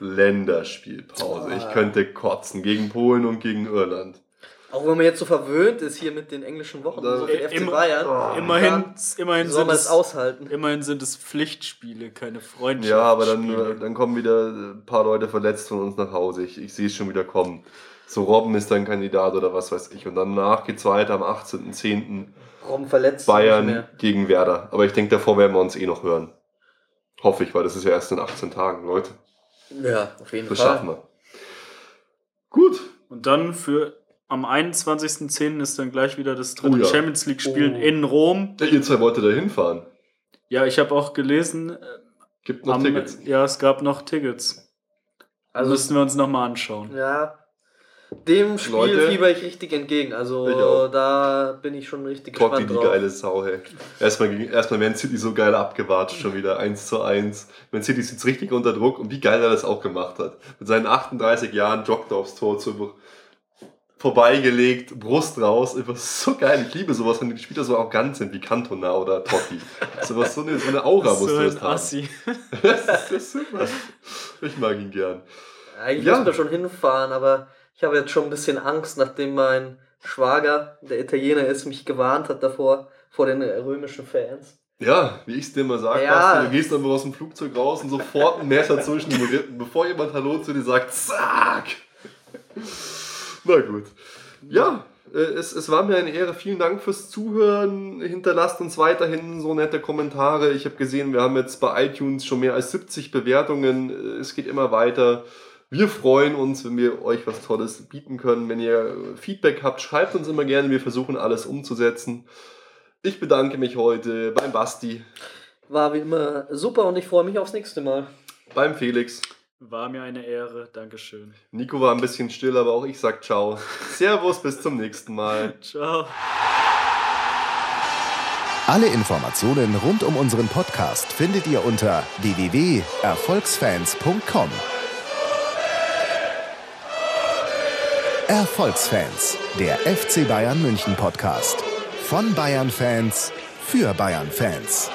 Länderspielpause. Ich könnte kotzen gegen Polen und gegen Irland. Auch wenn man jetzt so verwöhnt ist hier mit den englischen Wochen, da, so FC im, Bayern. Oh, immerhin, immerhin, sind es, aushalten. immerhin sind es Pflichtspiele, keine Freundschaften. Ja, aber dann, dann kommen wieder ein paar Leute verletzt von uns nach Hause. Ich, ich sehe es schon wieder kommen. So Robben ist dann Kandidat oder was weiß ich. Und danach geht es weiter am 18.10. Robben verletzt. Bayern gegen Werder. Aber ich denke, davor werden wir uns eh noch hören. Hoffe ich, weil das ist ja erst in 18 Tagen, Leute. Ja, auf jeden das Fall. Das schaffen wir. Gut. Und dann für am 21.10. ist dann gleich wieder das dritte oh ja. Champions League-Spiel oh. in Rom. Ja, ihr zwei wolltet da hinfahren. Ja, ich habe auch gelesen. Äh, Gibt noch am, Tickets. Ja, es gab noch Tickets. Also müssten wir uns nochmal anschauen. Ja. Dem Spiel Leute, fieber ich richtig entgegen. Also da bin ich schon richtig Totti, gespannt drauf. die geile Sau, hey. Erstmal, erstmal Man City so geil abgewartet schon wieder. 1 zu 1. Man City ist jetzt richtig unter Druck und wie geil er das auch gemacht hat. Mit seinen 38 Jahren joggt er aufs Tor zu vorbeigelegt, Brust raus. Einfach so geil. Ich liebe sowas, wenn die Spieler so arrogant sind wie Cantona oder Totti. sowas, so eine, so eine Aura musst so du jetzt haben. Assi. das ist super. Ich mag ihn gern. Eigentlich ja. muss man schon hinfahren, aber ich habe jetzt schon ein bisschen Angst, nachdem mein Schwager, der Italiener ist, mich gewarnt hat davor, vor den römischen Fans. Ja, wie ich es dir immer sage, ja. du gehst einfach aus dem Flugzeug raus und sofort ein Messer zwischen den Rippen, bevor jemand Hallo zu dir sagt, zack! Na gut. Ja, äh, es, es war mir eine Ehre. Vielen Dank fürs Zuhören. Hinterlasst uns weiterhin so nette Kommentare. Ich habe gesehen, wir haben jetzt bei iTunes schon mehr als 70 Bewertungen. Äh, es geht immer weiter. Wir freuen uns, wenn wir euch was Tolles bieten können. Wenn ihr Feedback habt, schreibt uns immer gerne. Wir versuchen alles umzusetzen. Ich bedanke mich heute beim Basti. War wie immer super und ich freue mich aufs nächste Mal. Beim Felix. War mir eine Ehre, Dankeschön. Nico war ein bisschen still, aber auch ich sag ciao. Servus, bis zum nächsten Mal. Ciao. Alle Informationen rund um unseren Podcast findet ihr unter www.erfolgsfans.com. Erfolgsfans, der FC Bayern München Podcast. Von Bayern Fans für Bayern Fans.